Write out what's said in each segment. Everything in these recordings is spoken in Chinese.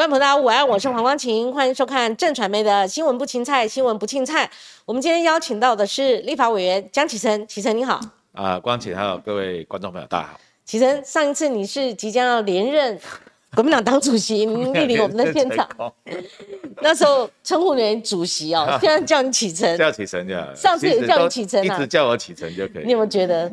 观众朋友，大家午安，我是黄光琴，欢迎收看正传媒的新闻不青菜，新闻不青菜。我们今天邀请到的是立法委员江启臣，启臣你好。啊，光启还有各位观众朋友，大家好。启臣，上一次你是即将要连任国民党党主席，您莅临我们的现场，那时候称呼你主席哦，现在叫你启臣，叫启臣就好。上次也叫你启臣啊，一直叫我启臣就可以。你有没有觉得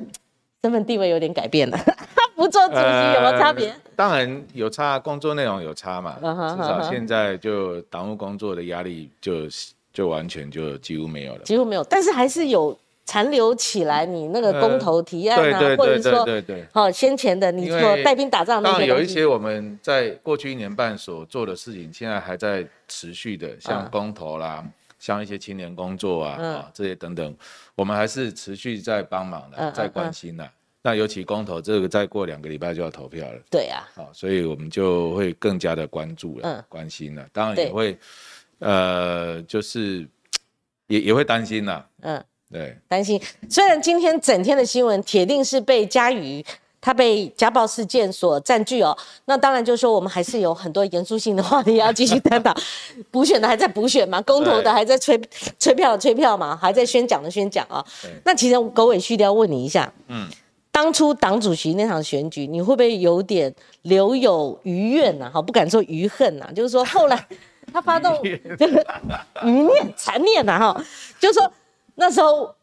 身份地位有点改变了？不做主席有没有差别？当然有差，工作内容有差嘛。至少现在就党务工作的压力就就完全就几乎没有了。几乎没有，但是还是有残留起来。你那个公投提案啊，或者说对对，好先前的你说带兵打仗那些有一些我们在过去一年半所做的事情，现在还在持续的，像公投啦，像一些青年工作啊啊这些等等，我们还是持续在帮忙的，在关心的。那尤其公投这个，再过两个礼拜就要投票了。对啊，好，所以我们就会更加的关注了，关心了。当然也会，呃，就是也也会担心啦。嗯，对，担心。虽然今天整天的新闻铁定是被嘉瑜他被家暴事件所占据哦，那当然就是说我们还是有很多严肃性的话题要继续探讨。补选的还在补选嘛，公投的还在催催票催票嘛，还在宣讲的宣讲啊。那其实狗尾续貂问你一下，嗯。当初党主席那场选举，你会不会有点留有余怨呐？哈，不敢说余恨呐，就是说 后来他发动余 念、残念呐，哈，就是说那时候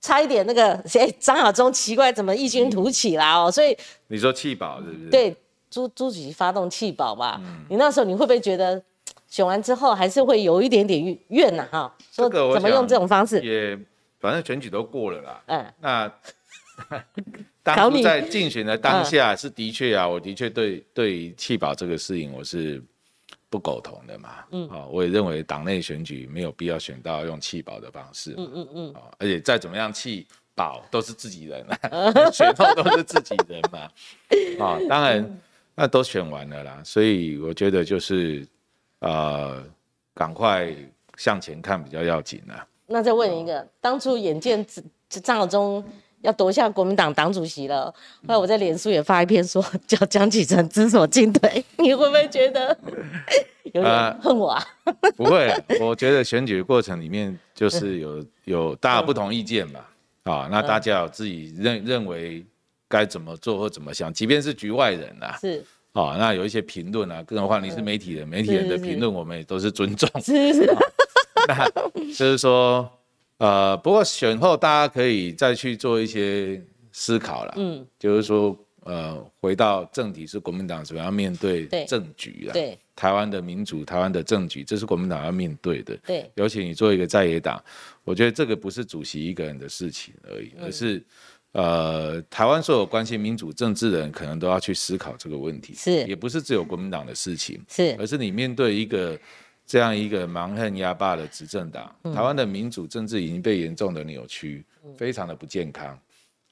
差一点那个谁张亚中奇怪怎么异军突起啦哦，所以你说弃保是不是？对，朱朱主席发动弃保嘛，你那时候你会不会觉得选完之后还是会有一点点怨呐？哈，说怎么用这种方式？也反正选举都过了啦，嗯，那。当初在竞选的当下是的确啊，我的确对对弃保这个事情我是不苟同的嘛。嗯，啊，我也认为党内选举没有必要选到用弃保的方式。嗯嗯嗯。啊，而且再怎么样弃保都是自己人啊，选后都是自己人嘛。啊，当然那都选完了啦，所以我觉得就是呃，赶快向前看比较要紧啊。那再问一个，当初眼见张张耀忠。要夺下国民党党主席了，后来我在脸书也发一篇说 叫江启臣知所进退，你会不会觉得？有点恨我啊？不会，我觉得选举过程里面就是有有大家不同意见嘛，啊，那大家有自己认认为该怎么做或怎么想，即便是局外人啊，是。啊，那有一些评论啊，更何况你是媒体人，媒体人的评论我们也都是尊重，是是，那就是说。呃，不过选后大家可以再去做一些思考了，嗯，就是说，呃，回到正题是国民党怎么样面对政局啊？对，台湾的民主，台湾的政局，这是国民党要面对的。对，尤其你做一个在野党，我觉得这个不是主席一个人的事情而已，而是，呃，台湾所有关心民主政治的人，可能都要去思考这个问题。是，也不是只有国民党的事情，是，而是你面对一个。这样一个蛮横压霸的执政党，台湾的民主政治已经被严重的扭曲，非常的不健康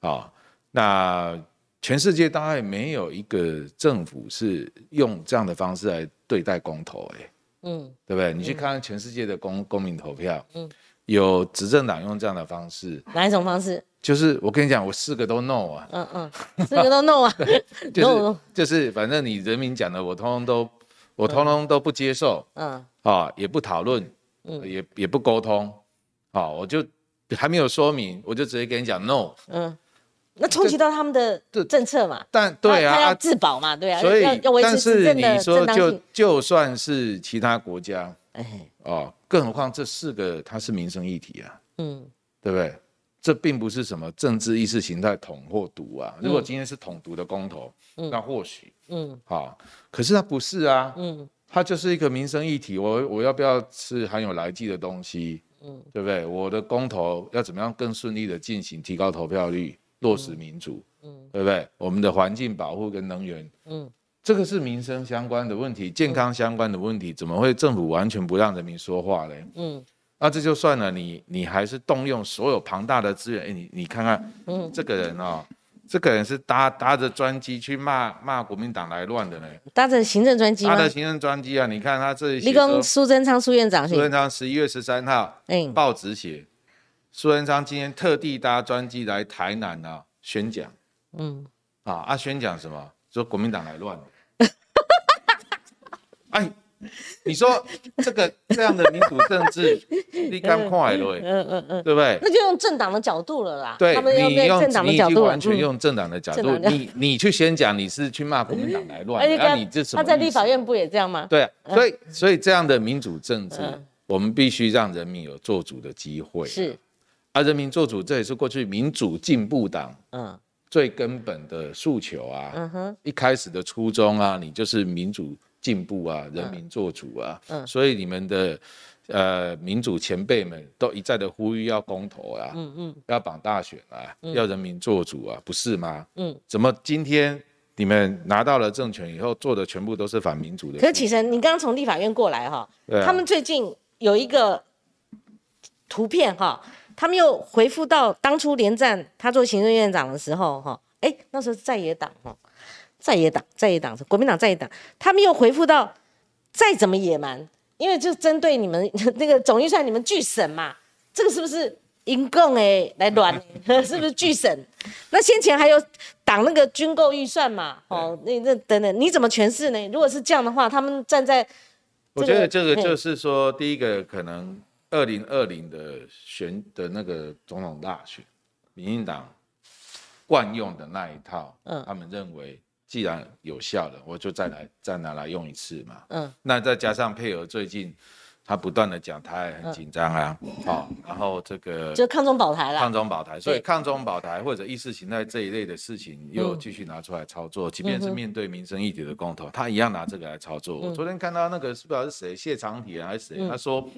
啊。那全世界大概没有一个政府是用这样的方式来对待公投，哎，嗯，对不对？你去看看全世界的公公民投票，嗯，有执政党用这样的方式，哪一种方式？就是我跟你讲，我四个都 no 啊，嗯嗯，四个都 no 啊，就是 就是反正你人民讲的，我通通都。我通通都不接受，嗯，啊，也不讨论，嗯，也也不沟通，啊，我就还没有说明，我就直接跟你讲 no，嗯，那冲击到他们的政策嘛，但对啊，他要自保嘛，对啊，所以要维持是你说就就算是其他国家，哎，哦，更何况这四个它是民生议题啊，嗯，对不对？这并不是什么政治意识形态统或独啊，如果今天是统独的公投，那或许。嗯，好，可是它不是啊，嗯，它就是一个民生议题，我我要不要吃含有来剂的东西，嗯，对不对？我的公投要怎么样更顺利的进行，提高投票率，落实民主，嗯，对不对？我们的环境保护跟能源，嗯，这个是民生相关的问题，健康相关的问题，怎么会政府完全不让人民说话呢？嗯，那这就算了，你你还是动用所有庞大的资源，哎，你你看看，嗯，这个人哦。这个人是搭搭着专机去骂骂国民党来乱的呢，搭着行政专机搭着行政专机啊！你看他这里，立功苏贞昌苏院长，苏贞昌十一月十三号，嗯，报纸写，苏贞昌今天特地搭专机来台南啊宣讲，嗯，啊啊宣讲什么？说国民党来乱，哎，你说这个这样的民主政治，你敢快了？嗯嗯嗯，对不对？那就用政党的角度了啦。对，他们用政党的角度，完全用政党的角度。你你去先讲你是去骂国民党来乱，那你这什么？他在立法院不也这样吗？对，所以所以这样的民主政治，我们必须让人民有做主的机会。是，啊，人民做主，这也是过去民主进步党嗯最根本的诉求啊。嗯哼，一开始的初衷啊，你就是民主。进步啊，人民做主啊，嗯，所以你们的呃民主前辈们都一再的呼吁要公投啊，嗯嗯，要绑大选啊，要人民做主啊，不是吗？嗯，怎么今天你们拿到了政权以后做的全部都是反民主的？可是启神，你刚刚从立法院过来哈，他们最近有一个图片哈，他们又回复到当初连战他做行政院长的时候哈，哎，那时候是在野党哈。在野党，在野党是国民党在野党，他们又回复到再怎么野蛮，因为就针对你们 那个总预算，你们拒审嘛，这个是不是因共哎来乱？是不是拒审？那先前还有挡那个军购预算嘛？哦，那那等等，你怎么诠释呢？如果是这样的话，他们站在，我觉得这个就是说，第一个可能二零二零的选的那个总统大选，民进党惯用的那一套，嗯，他们认为。既然有效了，我就再来再拿来用一次嘛。嗯，那再加上配合最近他不断的讲他也很紧张啊，好，然后这个就抗中保台了。抗中保台，所以抗中保台或者意识形态这一类的事情又继续拿出来操作，即便是面对民生议题的公投，他一样拿这个来操作。我昨天看到那个是不知道是谁谢长廷还是谁，他说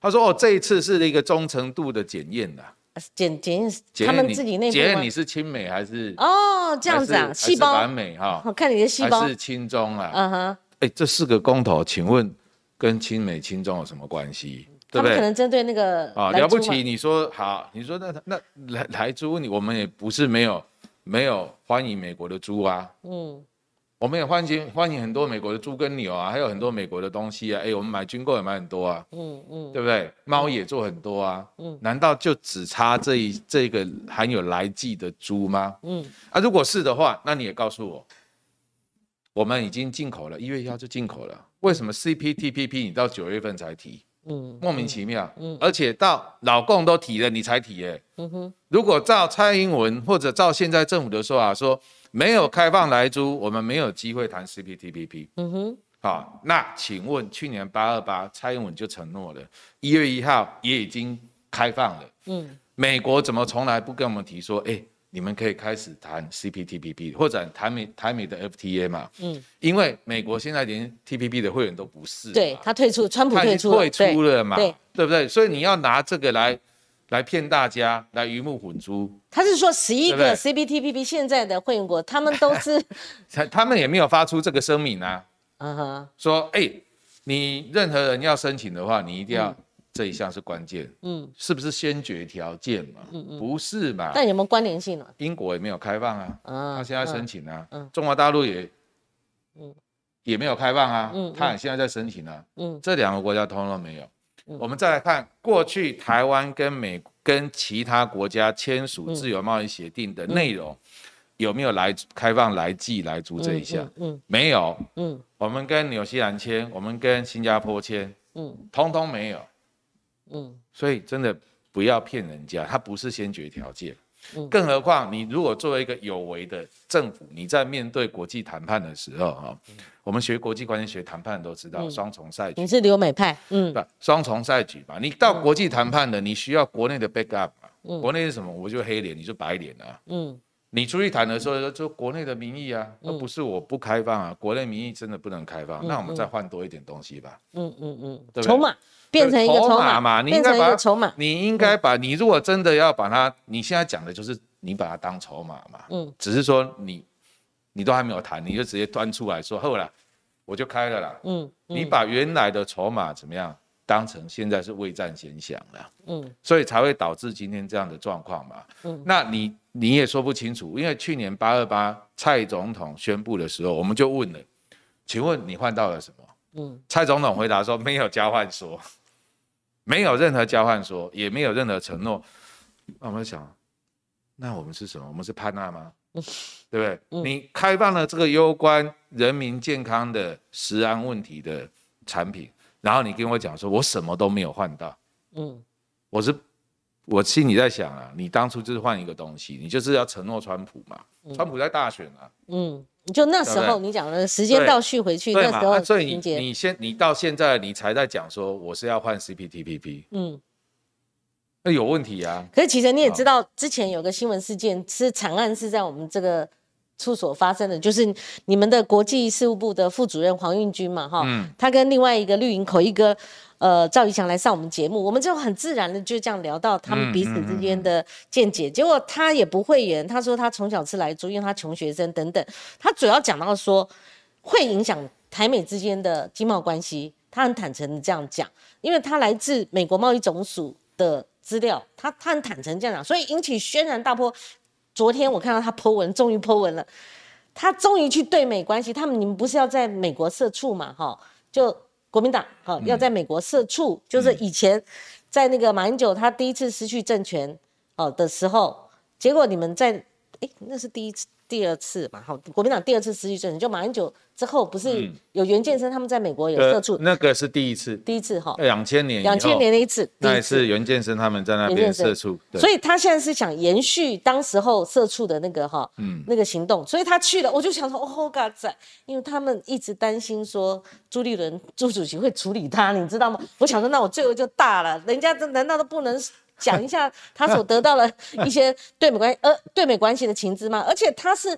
他说哦这一次是一个忠诚度的检验的。检检验他们自己内部检验你是亲美还是哦这样子啊？细胞反美哈？我看你的细胞是亲中啊？嗯哼，哎，这四个公投，请问跟亲美亲中有什么关系？对不对？可能针对那个啊，了不起？你说好，你说那那来来猪，你我们也不是没有没有欢迎美国的猪啊。嗯。我们也欢迎欢迎很多美国的猪跟牛啊，还有很多美国的东西啊。哎，我们买军购也买很多啊，嗯嗯，对不对？猫也做很多啊，嗯，难道就只差这一这个含有来剂的猪吗？嗯，啊，如果是的话，那你也告诉我，我们已经进口了，一月一号就进口了，为什么 CPTPP 你到九月份才提？嗯，莫名其妙，嗯，而且到老共都提了，你才提，哎，嗯哼，如果照蔡英文或者照现在政府的说法说。没有开放来租，我们没有机会谈 CPTPP。嗯哼，好，那请问去年八二八蔡英文就承诺了，一月一号也已经开放了。嗯，美国怎么从来不跟我们提说，哎，你们可以开始谈 CPTPP 或者台美台美的 FTA 嘛？嗯，因为美国现在连 TPP 的会员都不是，对他退出，川普退出，退出了嘛？对，对不对？所以你要拿这个来。来骗大家，来鱼目混珠。他是说十一个 CPTPP 现在的会员国，他们都是，他他们也没有发出这个声明啊。嗯哼，说哎，你任何人要申请的话，你一定要这一项是关键。嗯，是不是先决条件嘛？嗯嗯，不是嘛？但有没有关联性呢？英国也没有开放啊。嗯，他现在申请啊。嗯，中华大陆也，嗯，也没有开放啊。嗯，他现在在申请啊。嗯，这两个国家通了没有。我们再来看过去台湾跟美跟其他国家签署自由贸易协定的内容，有没有来开放来记来租这一项？嗯，没有。嗯，我们跟纽西兰签，我们跟新加坡签，嗯，通通没有。嗯，所以真的不要骗人家，它不是先决条件。更何况，你如果作为一个有为的政府，你在面对国际谈判的时候，哈，我们学国际关系学谈判都知道双重赛局。你是留美派，嗯，不，双重赛局嘛？你到国际谈判的，你需要国内的 backup 嘛？嗯，国内是什么？我就黑脸，你就白脸啊。嗯，你出去谈的时候，就国内的民意啊，而不是我不开放啊，国内民意真的不能开放，那我们再换多一点东西吧。嗯嗯嗯，筹码。变成一个筹码嘛？你应该把筹码，你应该把你如果真的要把它，你现在讲的就是你把它当筹码嘛。嗯，只是说你你都还没有谈，你就直接端出来说后来我就开了啦。嗯，你把原来的筹码怎么样当成现在是未战先想了。嗯，所以才会导致今天这样的状况嘛。嗯，那你你也说不清楚，因为去年八二八蔡总统宣布的时候，我们就问了，请问你换到了什么？嗯，蔡总统回答说没有交换说。没有任何交换说，也没有任何承诺。那我们想，那我们是什么？我们是潘娜吗？对不对？你开放了这个攸关人民健康的食安问题的产品，然后你跟我讲说我什么都没有换到，嗯，我是我心里在想啊，你当初就是换一个东西，你就是要承诺川普嘛，川普在大选啊，嗯，就那时候你讲的时间倒叙回去那时候，所以你你先你到现在你才在讲说我是要换 CPTPP，嗯。那有问题啊！可是其实你也知道，之前有个新闻事件是惨案，是在我们这个处所发生的，就是你们的国际事务部的副主任黄运军嘛，哈，他跟另外一个绿营口一哥，呃，赵怡翔来上我们节目，我们就很自然的就这样聊到他们彼此之间的见解。结果他也不会言，他说他从小吃来猪，因为他穷学生等等。他主要讲到说会影响台美之间的经贸关系，他很坦诚的这样讲，因为他来自美国贸易总署的。资料，他他很坦诚这样讲，所以引起轩然大波。昨天我看到他 Po 文，终于 Po 文了，他终于去对美关系，他们你们不是要在美国设处嘛？哈，就国民党哈要在美国设处，就是以前在那个马英九他第一次失去政权哦的时候，结果你们在哎那是第一次。第二次嘛，哈，国民党第二次失去政权，就马英九之后，不是有袁建生他们在美国有社处，那个是第一次，第一次哈，两千年，两千年的一次，那一次。袁建生他们在那边社处，所以他现在是想延续当时候社处的那个哈，嗯，那个行动，所以他去了，我就想说，哦，嘎仔，因为他们一直担心说朱立伦朱主席会处理他，你知道吗？我想说，那我罪恶就大了，人家这难道都不能？讲一下他所得到了 一些对美关呃对美关系的情资吗？而且他是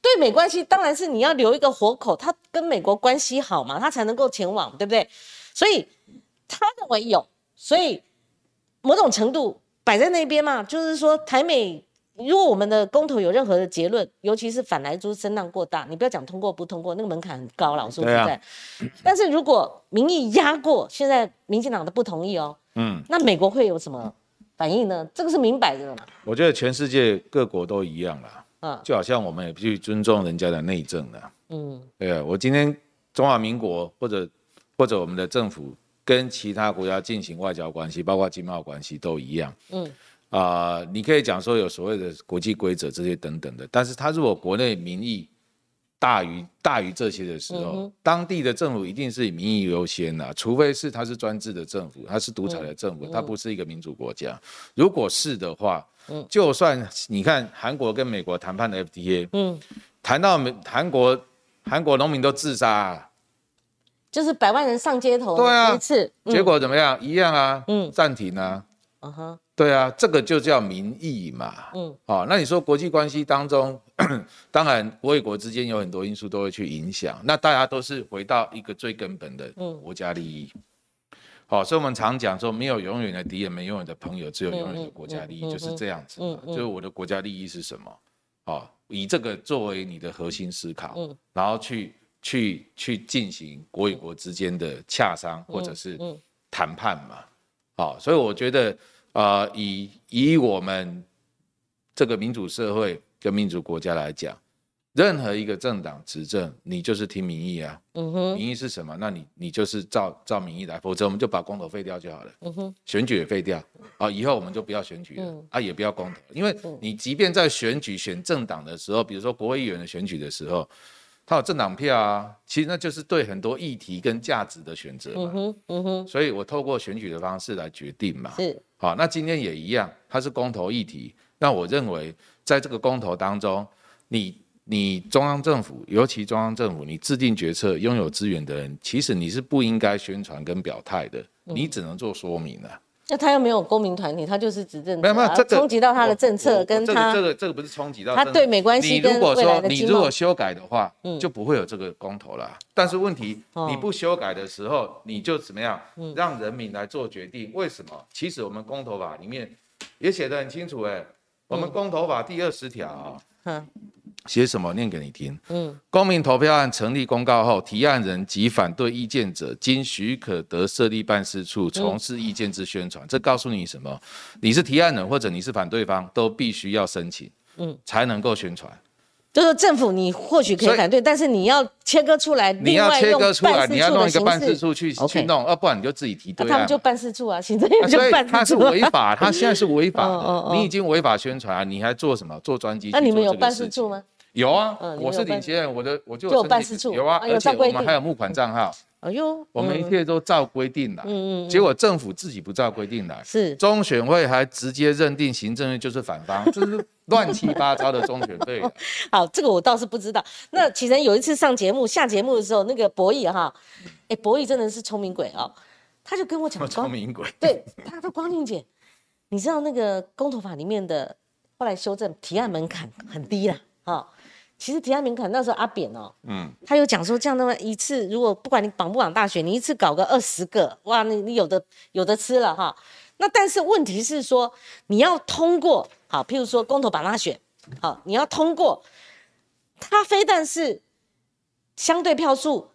对美关系，当然是你要留一个活口，他跟美国关系好嘛，他才能够前往，对不对？所以他认为有，所以某种程度摆在那边嘛，就是说台美如果我们的公投有任何的结论，尤其是反来猪声浪过大，你不要讲通过不通过，那个门槛很高，老说实在。但是如果民意压过，现在民进党的不同意哦，嗯，那美国会有什么？反应呢？这个是明摆着的嘛？我觉得全世界各国都一样啦，嗯，就好像我们也不去尊重人家的内政了，嗯，对啊。我今天中华民国或者或者我们的政府跟其他国家进行外交关系，包括经贸关系都一样，嗯，啊，你可以讲说有所谓的国际规则这些等等的，但是他如果国内民意。大于大于这些的时候，当地的政府一定是以民意优先啊，除非是他是专制的政府，他是独裁的政府，他不是一个民主国家。如果是的话，嗯就算你看韩国跟美国谈判的 FTA，嗯，谈到美韩国韩国农民都自杀，就是百万人上街头，对啊，一次结果怎么样？一样啊，嗯，暂停啊，嗯哼。对啊，这个就叫民意嘛。嗯，好，那你说国际关系当中，当然国与国之间有很多因素都会去影响。那大家都是回到一个最根本的国家利益。好，所以我们常讲说，没有永远的敌人，没永远的朋友，只有永远的国家利益，就是这样子。嗯就是我的国家利益是什么？好，以这个作为你的核心思考，然后去去去进行国与国之间的洽商或者是谈判嘛。好，所以我觉得。啊，以以我们这个民主社会跟民主国家来讲，任何一个政党执政，你就是听民意啊。嗯哼，民意是什么？那你你就是照照民意来，否则我们就把公投废掉就好了。嗯哼，选举也废掉啊，以后我们就不要选举了啊，也不要公投，因为你即便在选举选政党的时候，比如说国会议员的选举的时候。他有政党票啊，其实那就是对很多议题跟价值的选择嘛。嗯哼，嗯哼。所以我透过选举的方式来决定嘛。是。好，那今天也一样，它是公投议题。那我认为，在这个公投当中，你你中央政府，尤其中央政府，你制定决策、拥有资源的人，其实你是不应该宣传跟表态的，你只能做说明了。那他又没有公民团体，他就是执政，没有没有，冲击到他的政策跟他这个这个不是冲击到他对美关系。你如果说你如果修改的话，就不会有这个公投了。但是问题你不修改的时候，你就怎么样让人民来做决定？为什么？其实我们公投法里面也写得很清楚，哎，我们公投法第二十条。写什么？念给你听。嗯，公民投票案成立公告后，提案人及反对意见者，经许可得设立办事处，从事意见之宣传。这告诉你什么？你是提案人或者你是反对方，都必须要申请，嗯，才能够宣传。就是政府，你或许可以反对，但是你要切割出来，你要切割出来，你要弄一个办事处去去弄，要不然你就自己提对。他们就办事处啊，行政院就办事处。他是违法，他现在是违法 的，你已经违法宣传，你还做什么？做专辑？那你们有办事处吗？有啊，我是领先人，我的我就有办事处，有啊，而且我们还有募款账号，哎呦，我们一切都照规定来。嗯嗯。结果政府自己不照规定来，是中选会还直接认定行政院就是反方，这是乱七八糟的中选会。好，这个我倒是不知道。那其实有一次上节目下节目的时候，那个博弈哈，哎，博弈真的是聪明鬼哦，他就跟我讲，聪明鬼。对，他说光宁姐，你知道那个公投法里面的后来修正提案门槛很低啦，哈。其实提案门槛那时候阿扁哦，嗯，他有讲说这样的话一次如果不管你绑不绑大选，你一次搞个二十个，哇，你你有的有的吃了哈。那但是问题是说你要通过，好，譬如说公投把他选，好，你要通过，他非但是相对票数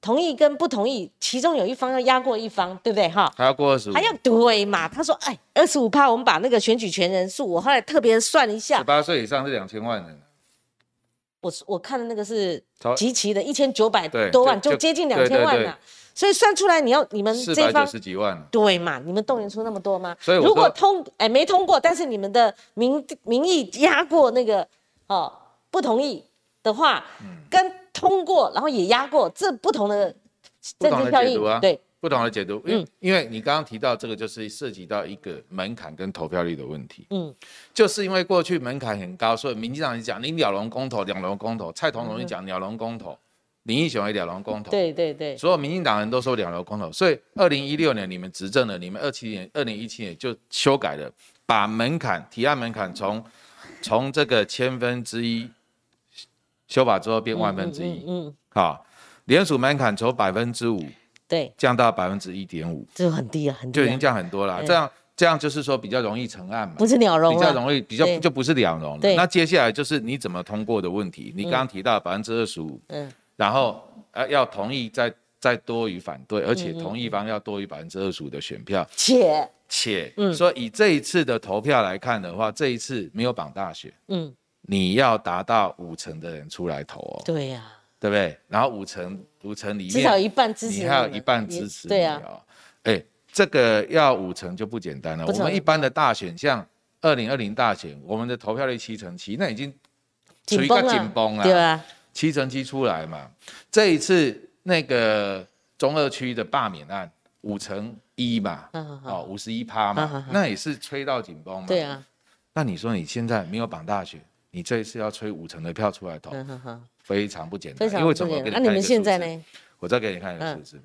同意跟不同意，其中有一方要压过一方，对不对哈？还要过二十五，还要对嘛？他说，哎，二十五趴，我们把那个选举权人数，我后来特别算一下，十八岁以上是两千万人。我我看的那个是集齐的一千九百多万，就接近两千万了。所以算出来，你要你们这方十几万，对嘛？你们动员出那么多吗？所以如果通哎没通过，但是你们的民民意压过那个哦不同意的话，跟通过然后也压过，这不同的政治效应对。不同的解读，因因为你刚刚提到这个，就是涉及到一个门槛跟投票率的问题。嗯，就是因为过去门槛很高，所以民进党讲你鸟笼公投，鸟笼公投；蔡同荣讲鸟笼公投，林义雄也鸟笼公投。对对对，所有民进党人都说两笼公投，所以二零一六年你们执政了，你们二七年、二零一七年就修改了，把门槛提案门槛从从这个千分之一修法之后变万分之一。嗯，好，联署门槛从百分之五。对，降到百分之一点五，就很低啊，很低就已经降很多了。这样这样就是说比较容易成案嘛，不是鸟笼，比较容易，比较就不是两笼了。那接下来就是你怎么通过的问题。你刚刚提到百分之二十五，嗯，然后呃要同意再再多于反对，而且同意方要多于百分之二十五的选票，且且，嗯，说以这一次的投票来看的话，这一次没有绑大选，嗯，你要达到五成的人出来投哦，对呀。对不对？然后五成五成里面至少一半支持，你还有一半支持，对啊。哎，这个要五成就不简单了。我们一般的大选，像二零二零大选，我们的投票率七成七，那已经处于一个紧绷了，对啊。七成七出来嘛，这一次那个中二区的罢免案五成一嘛，哦，五十一趴嘛，那也是吹到紧绷嘛。对啊。那你说你现在没有绑大选，你这一次要吹五成的票出来投？非常不简单，因为怎么？那你们现在呢？我再给你看一个数字。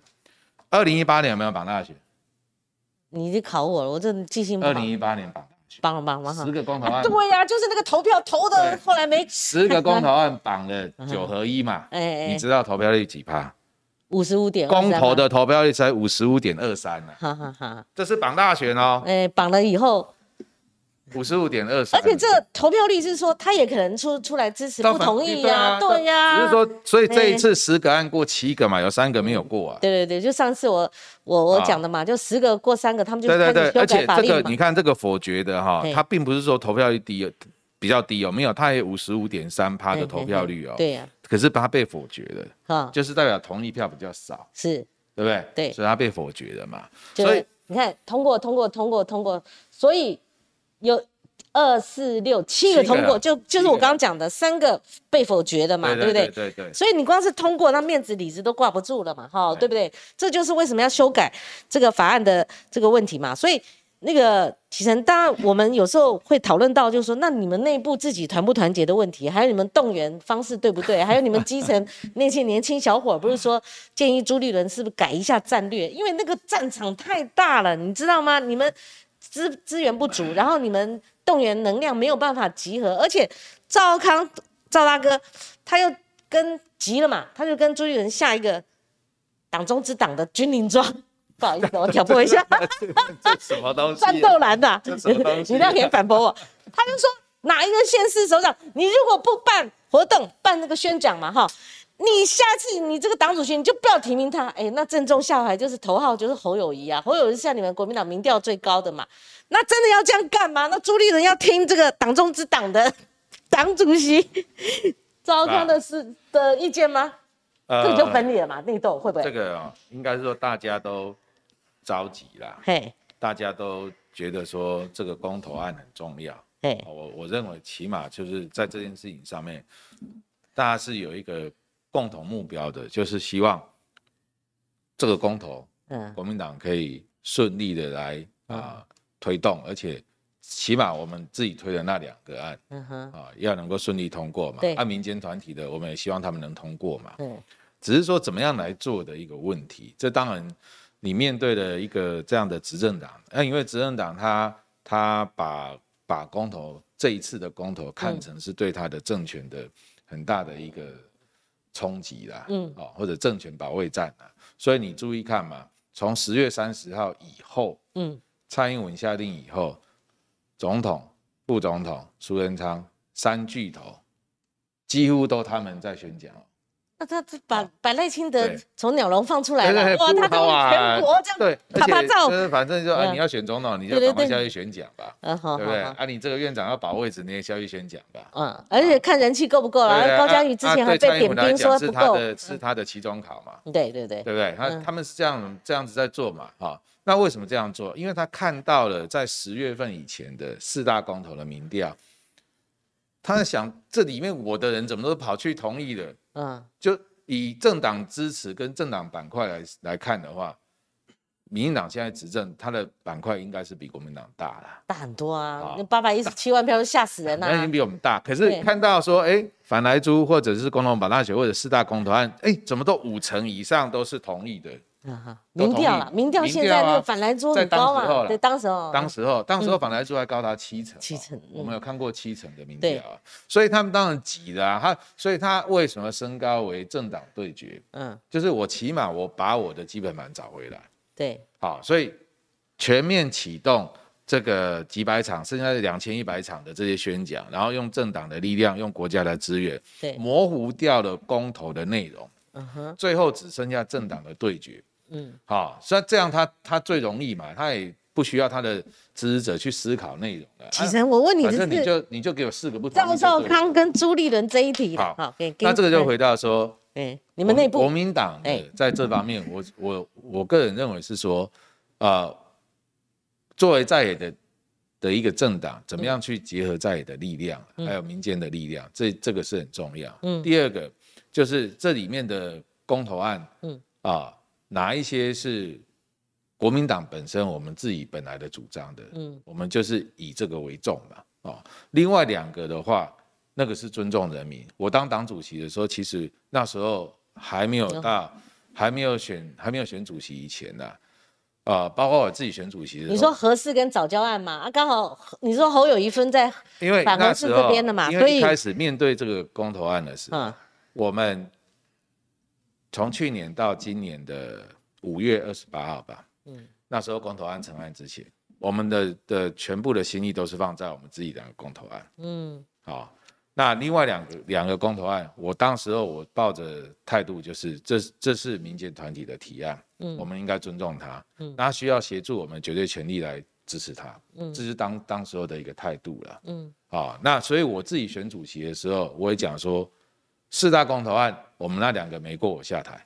二零一八年有没有绑大选？你就考我了，我这记性不好。二零一八年绑绑了绑了十个公投案。对呀，就是那个投票投的，后来没。十个公投案绑了 九合一嘛？哎你知道投票率几趴？五十五点。公投的投票率才五十五点二三呢。哈哈哈。这是绑大选哦。哎，绑了以后。五十五点二十，而且这投票率是说，他也可能出出来支持不同意呀，对呀。只是说，所以这一次十个案过七个嘛，有三个没有过啊。对对对，就上次我我我讲的嘛，就十个过三个，他们就对对对而且这个你看这个否决的哈，他并不是说投票率低比较低哦，没有，他也五十五点三趴的投票率哦。对呀。可是他被否决了，啊，就是代表同意票比较少，是，对不对？对，所以他被否决了嘛。所以你看，通过通过通过通过，所以有。二四六七个通过，就就是我刚刚讲的三个被否决的嘛，对不对？对对。所以你光是通过，那面子里子都挂不住了嘛，哈，对不对？这就是为什么要修改这个法案的这个问题嘛。所以那个启程，当然我们有时候会讨论到，就是说，那你们内部自己团不团结的问题，还有你们动员方式对不对？还有你们基层 那些年轻小伙，不是说建议朱立伦是不是改一下战略？因为那个战场太大了，你知道吗？你们资资源不足，然后你们。动员能量没有办法集合，而且赵康赵大哥他又跟急了嘛，他就跟朱立伦下一个党中之党的军令状，不好意思，我挑拨一下，什么东西？战斗蓝的，你这样可以反驳我。他就说哪一个县市首长，你如果不办活动，办那个宣讲嘛，哈。你下次你这个党主席你就不要提名他，哎，那正中下怀就是头号就是侯友谊啊，侯友谊是像你们国民党民调最高的嘛，那真的要这样干吗？那朱立伦要听这个党中之党的 党主席 赵康的是的意见吗？这就分裂了嘛，内斗会不会？这个哦，应该是说大家都着急啦，嘿，大家都觉得说这个公投案很重要，嘿，我我认为起码就是在这件事情上面，大家是有一个。共同目标的就是希望这个公投，嗯，国民党可以顺利的来啊推动，而且起码我们自己推的那两个案，嗯哼，啊，要能够顺利通过嘛。按民间团体的，我们也希望他们能通过嘛。对。只是说怎么样来做的一个问题，这当然你面对的一个这样的执政党，那因为执政党他他把把公投这一次的公投看成是对他的政权的很大的一个冲击啦，嗯，哦或者政权保卫战啊，所以你注意看嘛，从十月三十号以后，嗯，蔡英文下令以后，总统、副总统、苏贞昌三巨头几乎都他们在宣讲。那他把把赖清德从鸟笼放出来了，哇，他都全国这样拍拍照，就是反正就啊，你要选总统，你就赶快下去选奖吧，对不对？啊，你这个院长要保位置，你也下去选奖吧。嗯，而且看人气够不够了。高嘉瑜之前还被点兵说不够，是他的期中考嘛？对对对，对不对？他他们是这样这样子在做嘛？哈，那为什么这样做？因为他看到了在十月份以前的四大公投的民调，他在想这里面我的人怎么都跑去同意了。嗯，就以政党支持跟政党板块来来看的话，民进党现在执政，他的板块应该是比国民党大了，大很多啊！那八百一十七万票都吓死人了，那已经比我们大。可是看到说，哎，反来租或者是共同保大学或者四大公投案，哎，怎么都五成以上都是同意的。民调了，民调现在那个反来租很高啊，对，当时候，当时候，当时候反来租还高达七成，七成，我们有看过七成的民调啊，所以他们当然急了啊，他，所以他为什么升高为政党对决？嗯，就是我起码我把我的基本盘找回来，对，好，所以全面启动这个几百场，剩下的两千一百场的这些宣讲，然后用政党的力量，用国家的资源，对，模糊掉了公投的内容，嗯哼，最后只剩下政党的对决。嗯，好，所以这样他他最容易嘛，他也不需要他的支持者去思考内容的。其实我问你，反正你就你就给我四个不同。赵少康跟朱立伦这一题，好，那这个就回到说，哎，你们内部国民党哎，在这方面，我我我个人认为是说，呃，作为在野的的一个政党，怎么样去结合在野的力量，还有民间的力量，这这个是很重要。嗯，第二个就是这里面的公投案，嗯啊。哪一些是国民党本身我们自己本来的主张的？嗯，我们就是以这个为重嘛。哦，另外两个的话，那个是尊重人民。我当党主席的时候，其实那时候还没有到，还没有选，还没有选主席以前呢。啊，包括我自己选主席的。你说合适跟早教案嘛？啊，刚好你说侯友谊分在因为反合适这边的嘛，所以开始面对这个公投案的时候，我们。从去年到今年的五月二十八号吧，嗯，那时候公投案成案之前，我们的的全部的心意都是放在我们自己的公投案，嗯，好，那另外两个两个公投案，我当时候我抱着态度就是，这这是民间团体的提案，嗯，我们应该尊重他，嗯，那需要协助我们绝对全力来支持他，嗯，这是当当时候的一个态度了，嗯，好，那所以我自己选主席的时候，我也讲说。四大公投案，我们那两个没过，我下台。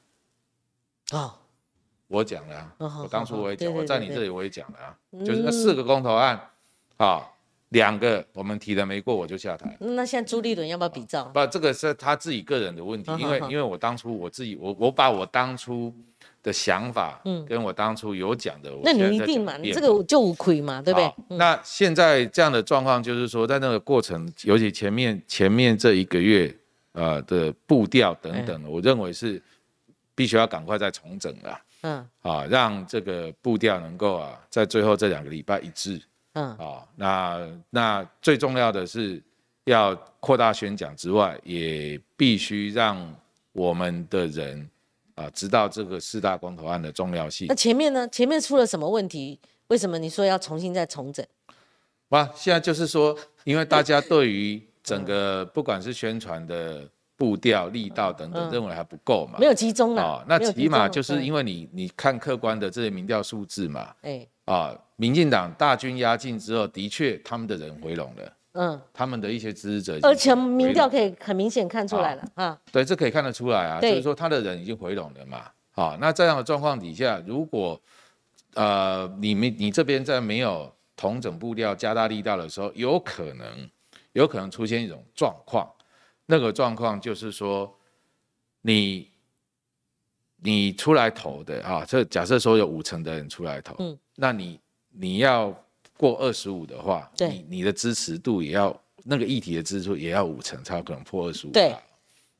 哦，我讲了，我当初我也讲，我在你这里我也讲了啊，就是那四个公投案，啊，两个我们提的没过，我就下台。那现在朱立伦要不要比照？不，这个是他自己个人的问题，因为因为我当初我自己我我把我当初的想法，嗯，跟我当初有讲的，那你一定嘛，你这个就无亏嘛，对不对？那现在这样的状况就是说，在那个过程，尤其前面前面这一个月。呃的步调等等，我认为是必须要赶快再重整了。嗯，啊，让这个步调能够啊，在最后这两个礼拜一致。嗯，啊，那那最重要的是要扩大宣讲之外，也必须让我们的人啊知道这个四大公投案的重要性。那前面呢？前面出了什么问题？为什么你说要重新再重整？哇，现在就是说，因为大家对于整个不管是宣传的步调、力道等等，认为还不够嘛？没有集中啊。那起码就是因为你你看客观的这些民调数字嘛。哎。啊，民进党大军压境之后，的确他们的人回笼了。嗯。他们的一些支持者。而且民调可以很明显看出来了啊。对，这可以看得出来啊。就是说他的人已经回笼了嘛。好，那这样的状况底下，如果呃你们你这边在没有同整步调、加大力道的时候，有可能。有可能出现一种状况，那个状况就是说，你你出来投的啊，这假设说有五成的人出来投，嗯，那你你要过二十五的话，你你的支持度也要那个议题的支持度也要五成才有可能破二十五，对，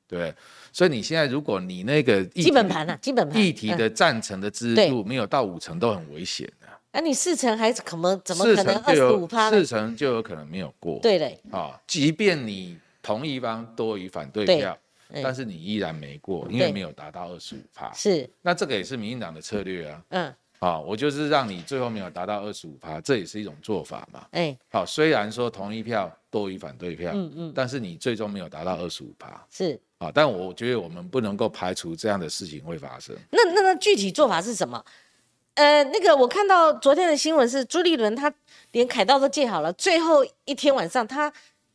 对，所以你现在如果你那个基本盘啊，基本盘议题的赞成的支持度没有到五成，都很危险的。那你四成还是可能怎么可能二十五趴？四成就有可能没有过。对嘞，啊，即便你同一方多于反对票，但是你依然没过，因为没有达到二十五趴。是，那这个也是民进党的策略啊。嗯，啊，我就是让你最后没有达到二十五趴，这也是一种做法嘛。哎，好，虽然说同一票多于反对票，嗯嗯，但是你最终没有达到二十五趴。是，啊，但我觉得我们不能够排除这样的事情会发生。那那那具体做法是什么？呃，那个我看到昨天的新闻是朱立伦他连凯道都建好了，最后一天晚上他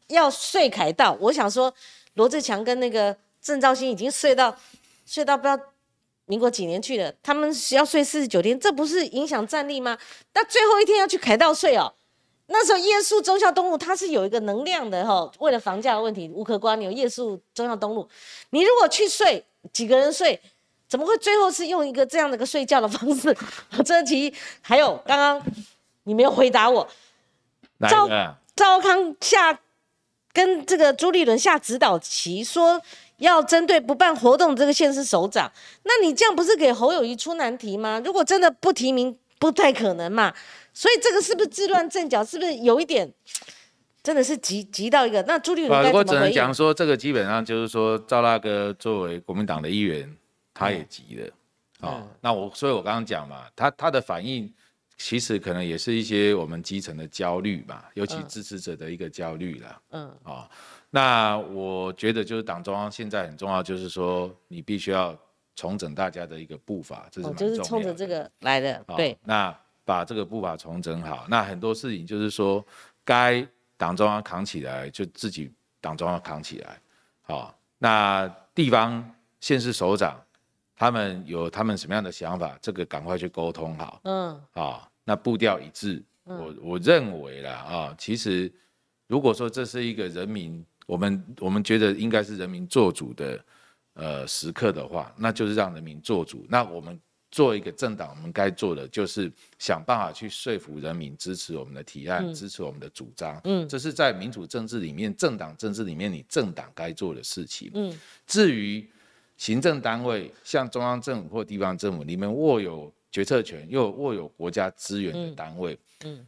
要睡凯道。我想说，罗志强跟那个郑兆兴已经睡到睡到不知道民国几年去了，他们要睡四十九天，这不是影响战力吗？那最后一天要去凯道睡哦。那时候夜宿忠孝东路，它是有一个能量的哈，为了房价的问题无可刮牛。夜宿忠孝东路，你如果去睡几个人睡？怎么会最后是用一个这样的一个睡觉的方式？这题还有刚刚你没有回答我，赵赵康下跟这个朱立伦下指导棋，说要针对不办活动这个县市首长，那你这样不是给侯友谊出难题吗？如果真的不提名，不太可能嘛。所以这个是不是自乱阵脚？是不是有一点真的是急急到一个？那朱立伦我只能讲说，这个基本上就是说，赵大哥作为国民党的议员。他也急了，啊，那我，所以我刚刚讲嘛，他他的反应其实可能也是一些我们基层的焦虑嘛，尤其支持者的一个焦虑了，嗯，啊，那我觉得就是党中央现在很重要，就是说你必须要重整大家的一个步伐，这是蛮重要的。就是冲着这个来的，对。那把这个步伐重整好，那很多事情就是说该党中央扛起来，就自己党中央扛起来，好，那地方县市首长。他们有他们什么样的想法，这个赶快去沟通好。嗯，啊，那步调一致，我我认为啦啊，其实如果说这是一个人民，我们我们觉得应该是人民做主的呃时刻的话，那就是让人民做主。那我们做一个政党，我们该做的就是想办法去说服人民支持我们的提案，支持我们的主张。嗯，这是在民主政治里面，政党政治里面，你政党该做的事情。嗯，至于。行政单位像中央政府或地方政府，你们握有决策权又握有国家资源的单位，嗯，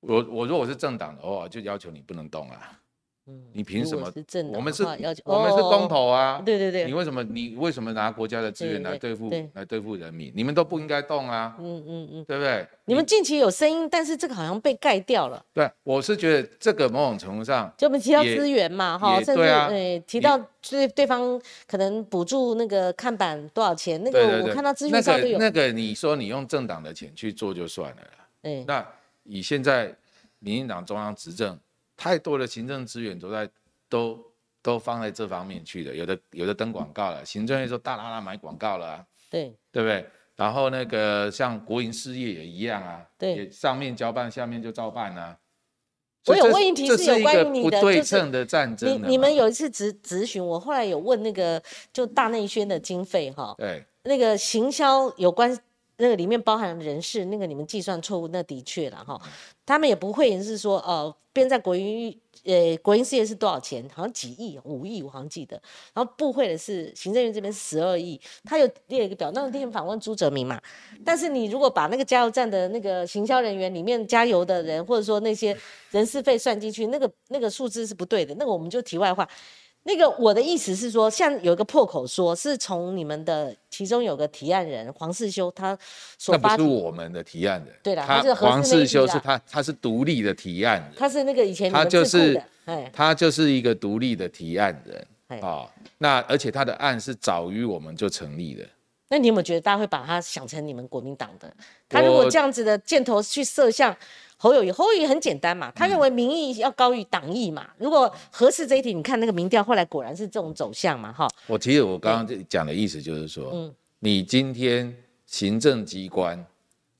我我如果是政党的话，就要求你不能动啊。你凭什么？我们是，我们是公投啊！对对对，你为什么？你为什么拿国家的资源来对付来对付人民？你们都不应该动啊！嗯嗯嗯，对不对？你们近期有声音，但是这个好像被盖掉了。对，我是觉得这个某种程度上，就我们提到资源嘛，哈，甚至呃提到对对方可能补助那个看板多少钱，那个我看到资讯上都有。那个你说你用政党的钱去做就算了啦。那以现在民进党中央执政。太多的行政资源都在都都放在这方面去的，有的有的登广告了，行政院说大拉拉买广告了，对对不对？然后那个像国营事业也一样啊，对，上面交办，下面就照办啊。我有问题是有关于你的，对称的战争。你你们有一次咨咨询我，后来有问那个就大内宣的经费哈，对，那个行销有关。那个里面包含人事，那个你们计算错误，那的确了哈。他们也不会是说，呃，编在国营，呃，国营事业是多少钱？好像几亿，五亿，我好像记得。然后部会的是行政院这边十二亿，他有列一个表。那天访问朱哲明嘛，但是你如果把那个加油站的那个行销人员里面加油的人，或者说那些人事费算进去，那个那个数字是不对的。那个我们就题外话。那个我的意思是说，像有一个破口说，是从你们的其中有个提案人黄世修他所发，那不是我们的提案人，对啦，他是黄世修是他，他是独立的提案人，他是那个以前他就是他就是一个独立的提案人啊。那而且他的案是早于我们就成立的。那你有没有觉得大家会把他想成你们国民党的？他如果这样子的箭头去射向？侯友谊，侯友谊很简单嘛，他认为民意要高于党意嘛。如果合适这一题，你看那个民调，后来果然是这种走向嘛，哈。我其实我刚刚讲的意思就是说，嗯，你今天行政机关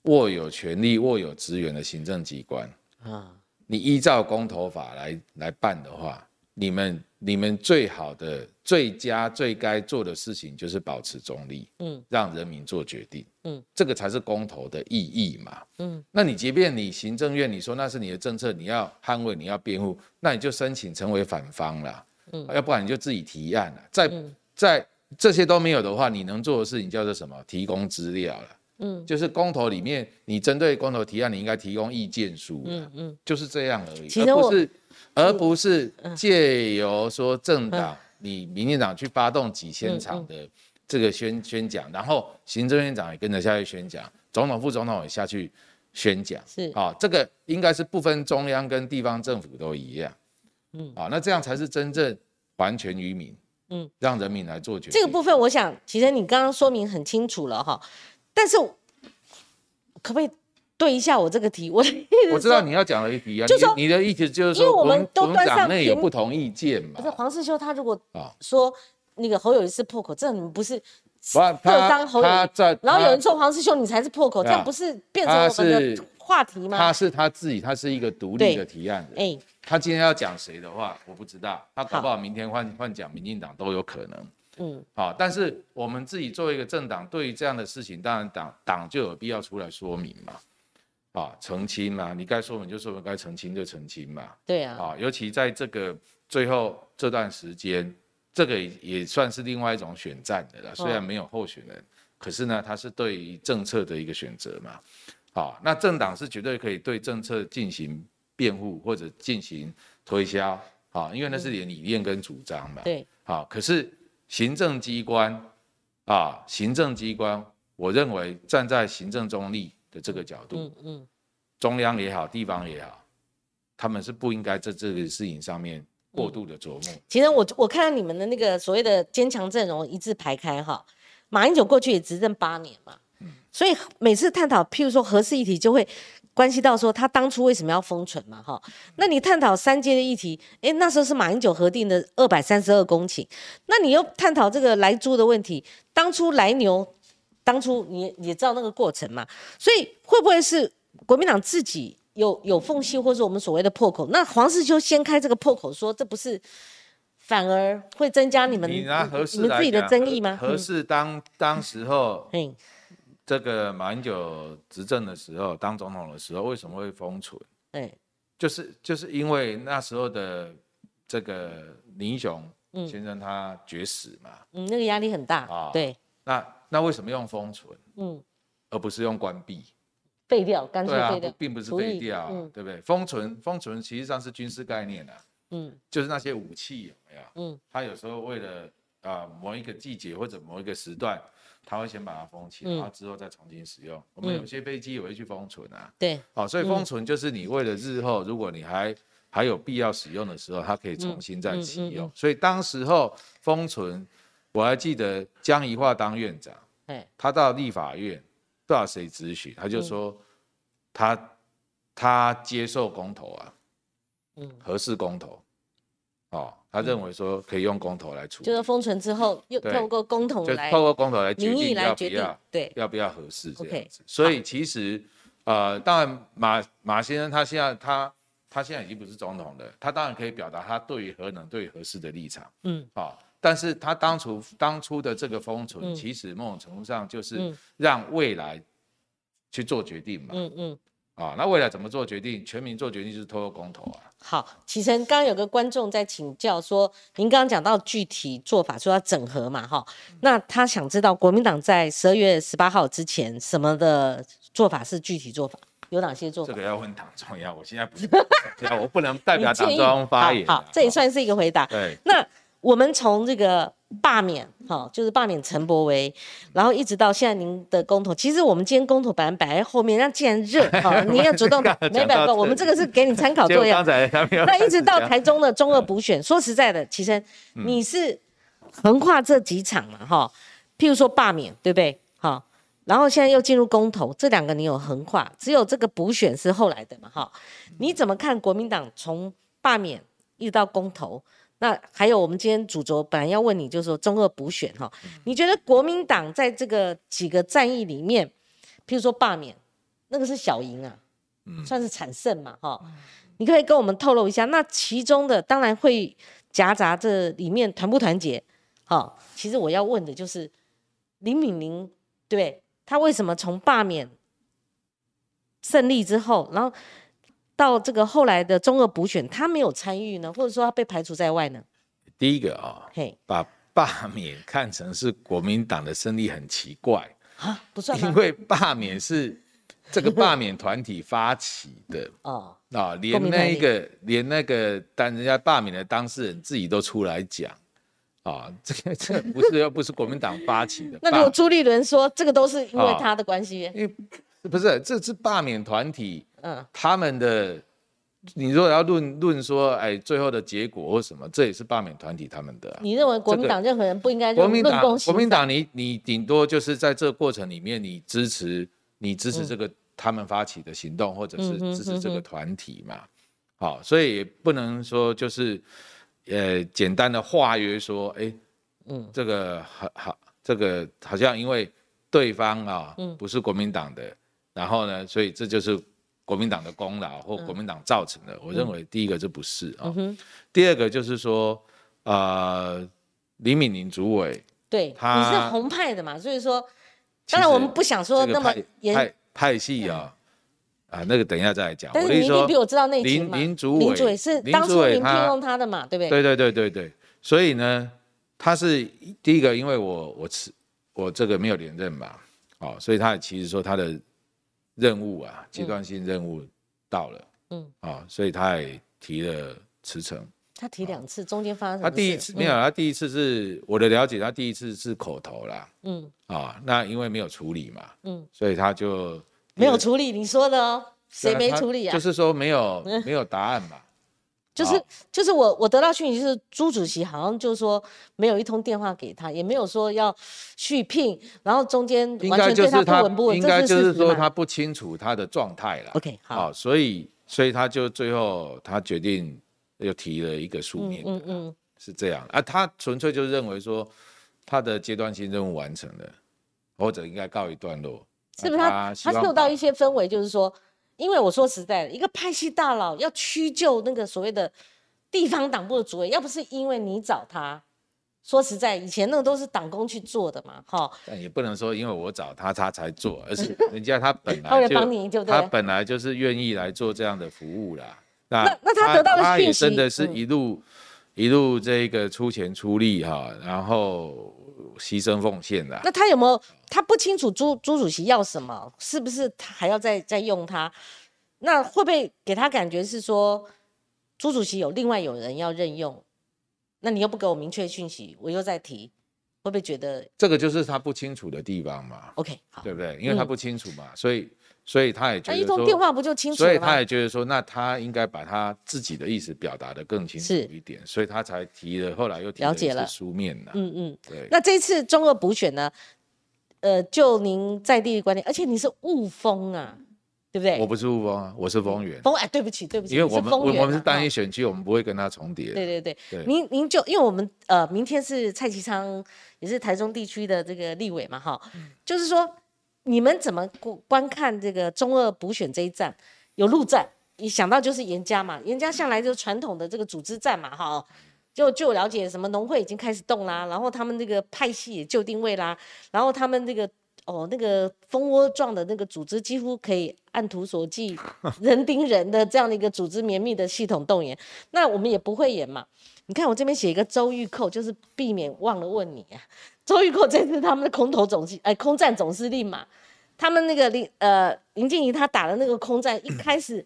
握有权力、握有资源的行政机关啊，你依照公投法来来办的话，你们你们最好的、最佳、最该做的事情就是保持中立，嗯，让人民做决定，嗯，这个才是公投的意义嘛，嗯，那你即便你行政院你说那是你的政策，你要捍卫、你要辩护，那你就申请成为反方了，嗯，要不然你就自己提案了，在在这些都没有的话，你能做的事情叫做什么？提供资料了。嗯，就是公投里面，你针对公投提案，你应该提供意见书。嗯嗯，就是这样而已，而不是，而不是借由说政党，你民进党去发动几千场的这个宣宣讲，然后行政院长也跟着下去宣讲，总统副总统也下去宣讲。是啊，这个应该是不分中央跟地方政府都一样。嗯，啊，那这样才是真正完全于民。嗯，让人民来做决定。这个部分，我想，其实你刚刚说明很清楚了哈。但是，可不可以对一下我这个题？我 我知道你要讲的一题啊，就说你的意思就是说，因为我们都端上内有不同意见嘛。不是黄世修，他如果说那个侯友谊是破口，这你们不是各当侯友谊？然后有人说黄世修你才是破口，这样不是变成我们的话题吗？他是他自己，他是一个独立的提案人。哎，他今天要讲谁的话，我不知道。他搞不好明天换换讲民进党都有可能。嗯，好，但是我们自己作为一个政党，对于这样的事情，当然党党就有必要出来说明嘛，啊，澄清嘛，你该说明就说明，该澄清就澄清嘛。对啊，啊，尤其在这个最后这段时间，这个也算是另外一种选战的了，虽然没有候选人，可是呢，它是对于政策的一个选择嘛。好，那政党是绝对可以对政策进行辩护或者进行推销，啊，因为那是你的理念跟主张嘛。对，好，可是。行政机关啊，行政机关，我认为站在行政中立的这个角度，嗯嗯，中央也好，地方也好，他们是不应该在这个事情上面过度的琢磨。其实我我看到你们的那个所谓的坚强阵容一字排开哈，马英九过去也执政八年嘛，嗯，所以每次探讨譬如说核事议题就会。关系到说他当初为什么要封存嘛？哈，那你探讨三阶的议题，哎，那时候是马英九核定的二百三十二公顷，那你又探讨这个来猪的问题，当初来牛，当初你也知道那个过程嘛？所以会不会是国民党自己有有缝隙，或者我们所谓的破口？那黄世秋先开这个破口，说这不是反而会增加你们你拿合适自己的争议吗？合适当当时候。这个马英九执政的时候，当总统的时候，为什么会封存？对，就是就是因为那时候的这个林英雄先生他绝食嘛，嗯，那个压力很大啊。对，那那为什么用封存？嗯，而不是用关闭？废掉，干脆废掉，并不是废掉，对不对？封存，封存，实际上是军事概念啊。嗯，就是那些武器有没有？嗯，它有时候为了啊某一个季节或者某一个时段。它会先把它封起，然后之后再重新使用。我们有些飞机也会去封存啊。对，好，所以封存就是你为了日后，如果你还还有必要使用的时候，它可以重新再启用。所以当时候封存，我还记得江宜桦当院长，他到立法院不知道谁咨询，他就说他他接受公投啊，嗯，合适公投。哦，他认为说可以用公投来处理，就是封存之后又透过公投来，透过公投来决定要不要，对，要不要合适这样子。所以其实，呃，当然马马先生他现在他他现在已经不是总统了，他当然可以表达他对于核能对于核适的立场，嗯，好，但是他当初当初的这个封存，其实某种程度上就是让未来去做决定嘛，嗯嗯。啊，那未来怎么做决定？全民做决定就是透过公投啊。好，启辰，刚刚有个观众在请教说，您刚刚讲到具体做法，说要整合嘛，哈，那他想知道国民党在十二月十八号之前什么的做法是具体做法，有哪些做法？这个要问党中央，我现在不是，我不能代表党中央发言。好，这也算是一个回答。对，那。我们从这个罢免，哈，就是罢免陈伯维，然后一直到现在您的公投，其实我们今天公投本来摆在后面，那既然热，哈，你要主动没办法，我们这个是给你参考作用。那一直到台中的中二补选，说实在的，其实你是横跨这几场嘛，哈，譬如说罢免，对不对？哈，然后现在又进入公投，这两个你有横跨，只有这个补选是后来的嘛，哈，你怎么看国民党从罢免一直到公投？那还有，我们今天主轴本来要问你，就是说中二补选哈，你觉得国民党在这个几个战役里面，譬如说罢免，那个是小赢啊，算是惨胜嘛哈？你可以跟我们透露一下，那其中的当然会夹杂这里面团不团结？好，其实我要问的就是林敏玲，对他为什么从罢免胜利之后，然后到这个后来的中俄补选，他没有参与呢，或者说他被排除在外呢？第一个啊，嘿，把罢免看成是国民党的胜利很奇怪啊，不算，因为罢免是这个罢免团体发起的 哦，啊，连那个连那个当人家罢免的当事人自己都出来讲啊，这个这不是又不是国民党发起的，那如果朱立伦说这个都是因为他的关系，因为不是这是罢免团体，嗯，他们的。你如果要论论说，哎，最后的结果或什么，这也是罢免团体他们的。你认为国民党任何人不应该国民党国民党，你你顶多就是在这个过程里面，你支持你支持这个他们发起的行动，或者是支持这个团体嘛？好，所以也不能说就是呃简单的化约说，哎，嗯，这个好好这个好像因为对方啊不是国民党的，然后呢，所以这就是。国民党的功劳或国民党造成的，我认为第一个这不是啊。第二个就是说，呃，李敏玲主委，对，你是红派的嘛，所以说，当然我们不想说那么派派系啊，啊，那个等一下再来讲。但是你一定比我知道内情嘛。林林主委是当初您聘用他的嘛，对不对？对对对对对。所以呢，他是第一个，因为我我辞我这个没有连任嘛，哦，所以他其实说他的。任务啊，阶段性任务到了，嗯，啊，所以他也提了辞呈。他提两次，中间发生什么？他第一次没有，他第一次是我的了解，他第一次是口头啦，嗯，啊，那因为没有处理嘛，嗯，所以他就没有处理。你说的哦，谁没处理啊？就是说没有 没有答案嘛。就是就是我我得到讯息是朱主席好像就是说没有一通电话给他，也没有说要续聘，然后中间完全对他不稳不稳，应该就是说他不清楚他的状态了。OK 好，所以所以他就最后他决定又提了一个书面，嗯嗯，是这样啊，他纯粹就认为说他的阶段性任务完成了，或者应该告一段落，是不是他他受到一些氛围，就是说。因为我说实在的，一个派系大佬要屈就那个所谓的地方党部的主委，要不是因为你找他，说实在，以前那个都是党工去做的嘛，哈。但也不能说因为我找他，他才做，而是 人家他本来就他本来就是愿意来做这样的服务啦。那那他得到的讯息，真的是一路一路这个出钱出力哈，然后牺牲奉献的。那他有没有？他不清楚朱朱主席要什么，是不是他还要再再用他？那会不会给他感觉是说朱主席有另外有人要任用？那你又不给我明确讯息，我又在提，会不会觉得这个就是他不清楚的地方嘛？OK，好，对不对？因为他不清楚嘛，所以所以他也觉得一通电话不就清楚了所以他也觉得说，那他应该把他自己的意思表达的更清楚一点，所以他才提了，后来又了解了书面的。嗯嗯，对。那这次中俄补选呢？呃，就您在地的观点，而且你是雾峰啊，对不对？我不是雾峰啊，我是丰原。丰哎，对不起，对不起，因为我们我们是单一选区，我们不会跟他重叠。对对对，您您就因为我们呃，明天是蔡其昌，也是台中地区的这个立委嘛，哈，就是说你们怎么观看这个中二补选这一战？有陆战，一想到就是严家嘛，严家向来就是传统的这个组织战嘛，哈。就就了解什么农会已经开始动啦，然后他们那个派系也就定位啦，然后他们那个哦那个蜂窝状的那个组织几乎可以按图索骥，人盯人的这样的一个组织绵密的系统动员，那我们也不会演嘛。你看我这边写一个周玉蔻，就是避免忘了问你啊。周玉蔻这是他们的空投总司哎空战总司令嘛，他们那个林呃林静怡他打的那个空战一开始。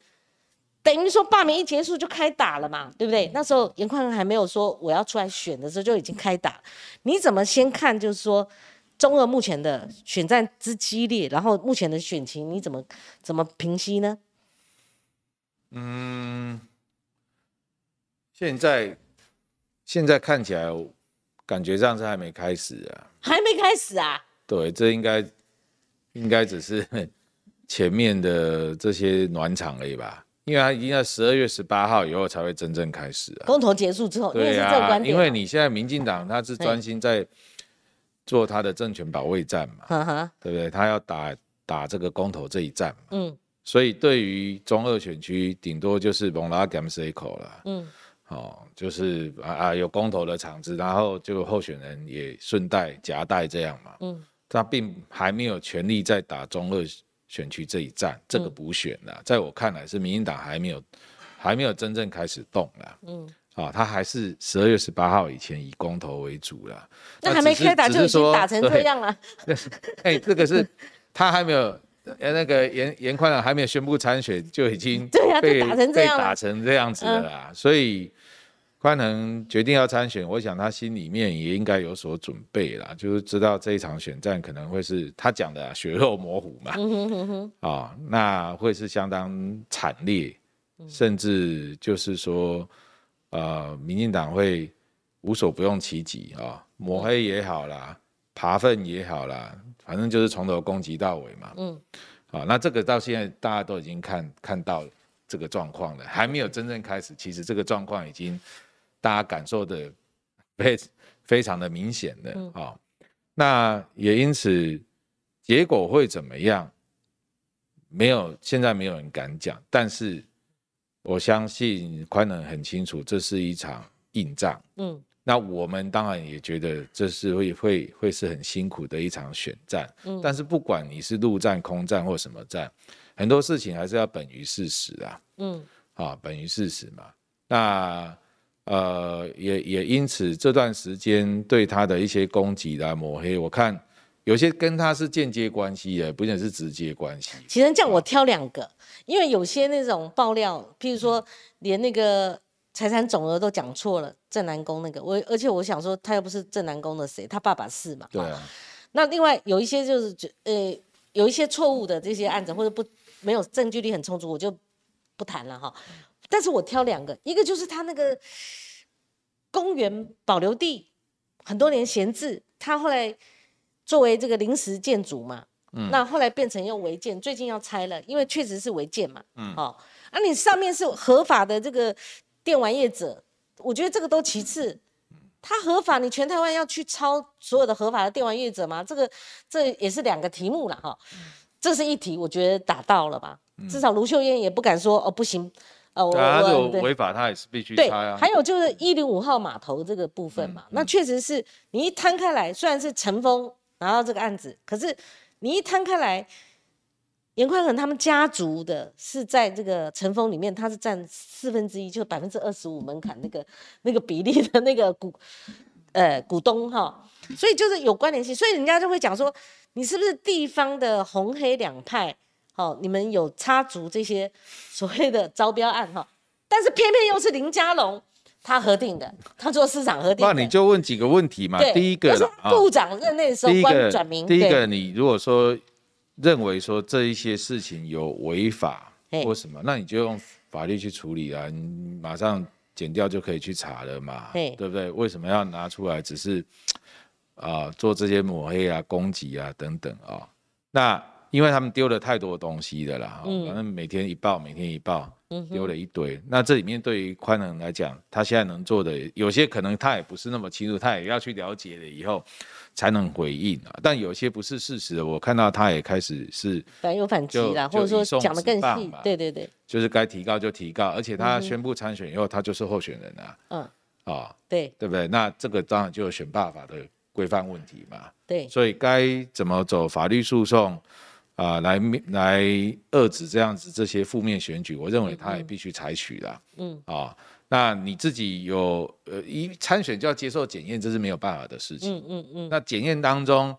等于说罢免一结束就开打了嘛，对不对？那时候严宽还没有说我要出来选的时候就已经开打。你怎么先看就是说中俄目前的选战之激烈，然后目前的选情你怎么怎么平息呢？嗯，现在现在看起来感觉上是还没开始啊，还没开始啊？对，这应该应该只是 前面的这些暖场而已吧。因为他已经在十二月十八号以后才会真正开始啊。公投结束之后，对啊，因为你现在民进党他是专心在做他的政权保卫战嘛，对不对？他要打打这个公投这一战嘛，嗯，所以对于中二选区，顶多就是蒙拉 gam 一口了，嗯，哦，就是啊啊有公投的场子，然后就候选人也顺带夹带这样嘛，嗯，他并还没有权力在打中二选区这一战，这个补选呢，在我看来是民进党还没有还没有真正开始动了，嗯，啊，他还是十二月十八号以前以公投为主了，那还没开打就已经打成这样了，哎，这个是他还没有。呃，那个严严宽长还没有宣布参选，就已经被被打成这样子了。所以宽能决定要参选，我想他心里面也应该有所准备啦，就是知道这一场选战可能会是他讲的血肉模糊嘛，啊，那会是相当惨烈，甚至就是说，呃，民进党会无所不用其极啊，抹黑也好啦，爬粪也好啦。反正就是从头攻击到尾嘛，嗯，好，那这个到现在大家都已经看看到这个状况了，还没有真正开始，其实这个状况已经大家感受的非非常的明显的啊，那也因此结果会怎么样，没有现在没有人敢讲，但是我相信宽能很清楚，这是一场硬仗，嗯。那我们当然也觉得这是会会会是很辛苦的一场选战，嗯，但是不管你是陆战、空战或什么战，很多事情还是要本于事实啊，嗯，啊，本于事实嘛。那呃，也也因此这段时间对他的一些攻击啦、抹黑，我看有些跟他是间接关系的，不仅是直接关系。其实这样我挑两个，因为有些那种爆料，譬如说连那个。财产总额都讲错了，正南宫那个我，而且我想说，他又不是正南宫的谁，他爸爸是嘛？对啊。那另外有一些就是，呃，有一些错误的这些案子，或者不没有证据力很充足，我就不谈了哈。但是我挑两个，一个就是他那个公园保留地很多年闲置，他后来作为这个临时建筑嘛，嗯，那后来变成用违建，最近要拆了，因为确实是违建嘛，嗯，哦，啊，你上面是合法的这个。电玩业者，我觉得这个都其次，他合法，你全台湾要去抄所有的合法的电玩业者吗？这个这也是两个题目了哈，这是一题，我觉得打到了吧，至少卢秀燕也不敢说哦不行，呃，我我违法，他也是必须对啊。还有就是一零五号码头这个部分嘛，那确实是你一摊开来，虽然是陈峰拿到这个案子，可是你一摊开来。严宽恒他们家族的是在这个陈峰里面，他是占四分之一，就百分之二十五门槛那个那个比例的那个股，呃，股东哈，所以就是有关联性，所以人家就会讲说，你是不是地方的红黑两派，好，你们有插足这些所谓的招标案哈，但是偏偏又是林佳龙他核定的，他做市场核定，那你就问几个问题嘛，第一个部长任内的时候关转名，第一个你如果说。认为说这一些事情有违法或什么，那你就用法律去处理啊，你马上剪掉就可以去查了嘛，对不对？为什么要拿出来？只是啊做这些抹黑啊、攻击啊等等啊？那因为他们丢了太多东西的啦，反正每天一报，每天一报，丢了一堆。那这里面对于宽能来讲，他现在能做的有些可能他也不是那么清楚，他也要去了解了以后。才能回应啊，但有些不是事实的，我看到他也开始是反有反击啦，或者说讲的更细，对对对，就是该提高就提高，而且他宣布参选以后，他就是候选人啊，嗯，啊，对，对不对？那这个当然就有选罢法的规范问题嘛，对，所以该怎么走法律诉讼啊，来来遏制这样子这些负面选举，我认为他也必须采取的，嗯，啊。那你自己有呃一参选就要接受检验，这是没有办法的事情。嗯嗯嗯。那检验当中，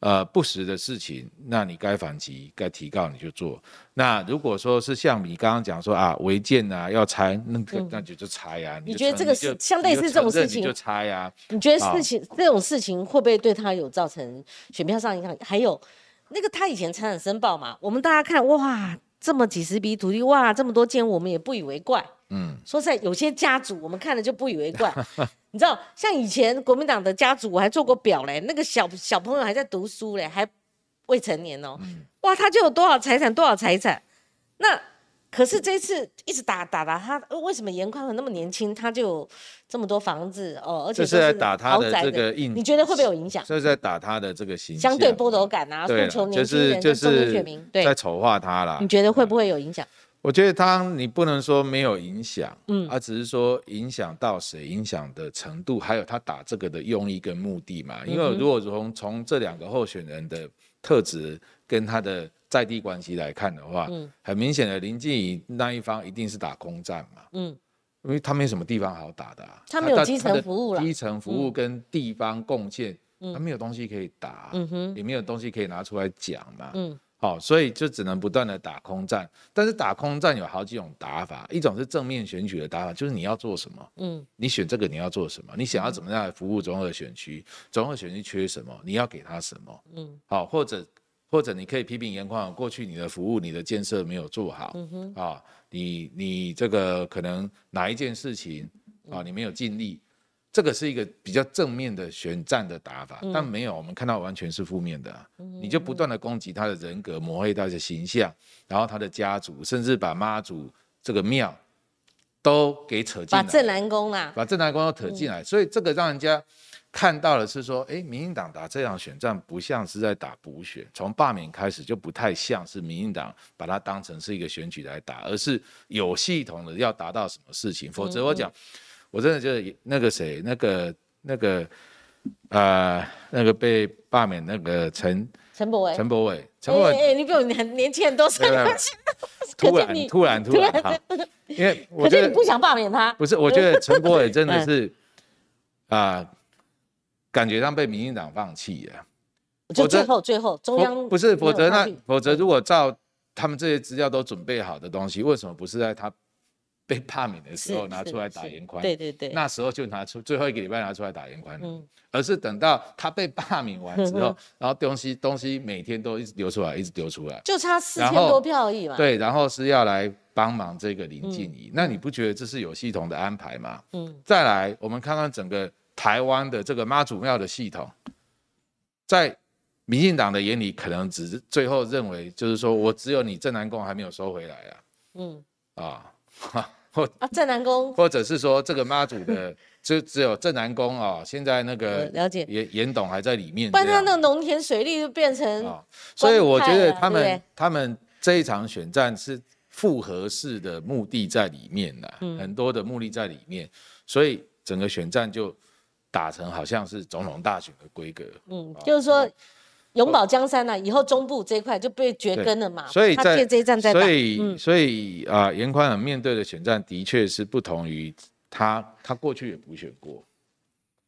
呃不实的事情，那你该反击、该提告你就做。那如果说是像你刚刚讲说啊违建啊要拆，那那就就拆呀。你觉得这个是相类似这种事情就拆呀？你觉得事情这种事情会不会对他有造成选票上影响？还有那个他以前财产申报嘛，我们大家看哇。这么几十笔土地，哇，这么多间，我们也不以为怪。嗯，说实在，有些家族我们看了就不以为怪。你知道，像以前国民党的家族，我还做过表嘞，那个小小朋友还在读书嘞，还未成年哦。哇，他就有多少财产，多少财产，那。可是这次一直打打打他，为什么严宽和那么年轻，他就有这么多房子哦？而且是在打他的这个印，你觉得会不会有影响？这是在打他的这个形象，相对剥夺感啊，诉求年轻人，就是就是在丑化他啦。你觉得会不会有影响？我觉得他你不能说没有影响，嗯，而只是说影响到谁，影响的程度，还有他打这个的用意跟目的嘛。因为如果从从这两个候选人的特质跟他的在地关系来看的话，嗯，很明显的林静怡那一方一定是打空战嘛，嗯，因为他没什么地方好打的，他没有基层服务了，基层服务跟地方贡献，他没有东西可以打，嗯哼，也没有东西可以拿出来讲嘛，嗯。好，所以就只能不断的打空战，但是打空战有好几种打法，一种是正面选举的打法，就是你要做什么，嗯，你选这个你要做什么，你想要怎么样来服务综合选区，综合选区缺什么，你要给他什么，嗯，好，或者或者你可以批评严宽过去你的服务你的建设没有做好，嗯，啊，你你这个可能哪一件事情啊你没有尽力。这个是一个比较正面的选战的打法，但没有我们看到完全是负面的，你就不断的攻击他的人格，抹黑他的形象，然后他的家族，甚至把妈祖这个庙都给扯进来，把正南宫啊，把正南宫都扯进来，所以这个让人家看到的是说，哎，民进党打这场选战不像是在打补选，从罢免开始就不太像是民进党把它当成是一个选举来打，而是有系统的要达到什么事情，否则我讲。我真的就是那个谁，那个那个，呃，那个被罢免那个陈陈柏伟，陈柏伟，陈柏伟，哎你比我年年轻很多岁，突然突然突然，因为我觉得你不想罢免他，不是，我觉得陈柏伟真的 是啊，感觉上被民进党放弃了。就最后最后中央不是，否则那否则如果照他们这些资料都准备好的东西，为什么不是在他？被罢免的时候拿出来打严宽，对对对，那时候就拿出最后一个礼拜拿出来打严宽，嗯，而是等到他被罢免完之后，然后东西东西每天都一直丢出来，一直丢出来，就差四千多票而已嘛。对，然后是要来帮忙这个林静怡，那你不觉得这是有系统的安排吗？嗯，再来我们看看整个台湾的这个妈祖庙的系统，在民进党的眼里，可能只是最后认为就是说我只有你正南宫还没有收回来啊，嗯啊。或啊，正南宫，或者是说这个妈祖的，就只有正南宫啊。现在那个了解严严董还在里面，不然他那农田水利就变成。所以我觉得他们他们这一场选战是复合式的目的在里面的，很多的目的在里面，所以整个选战就打成好像是总统大选的规格。嗯，就是说。永保江山啊，以后中部这一块就被绝根了嘛。所以在这一战在所以所以啊，严宽很面对的选战的确是不同于他，他过去也补选过。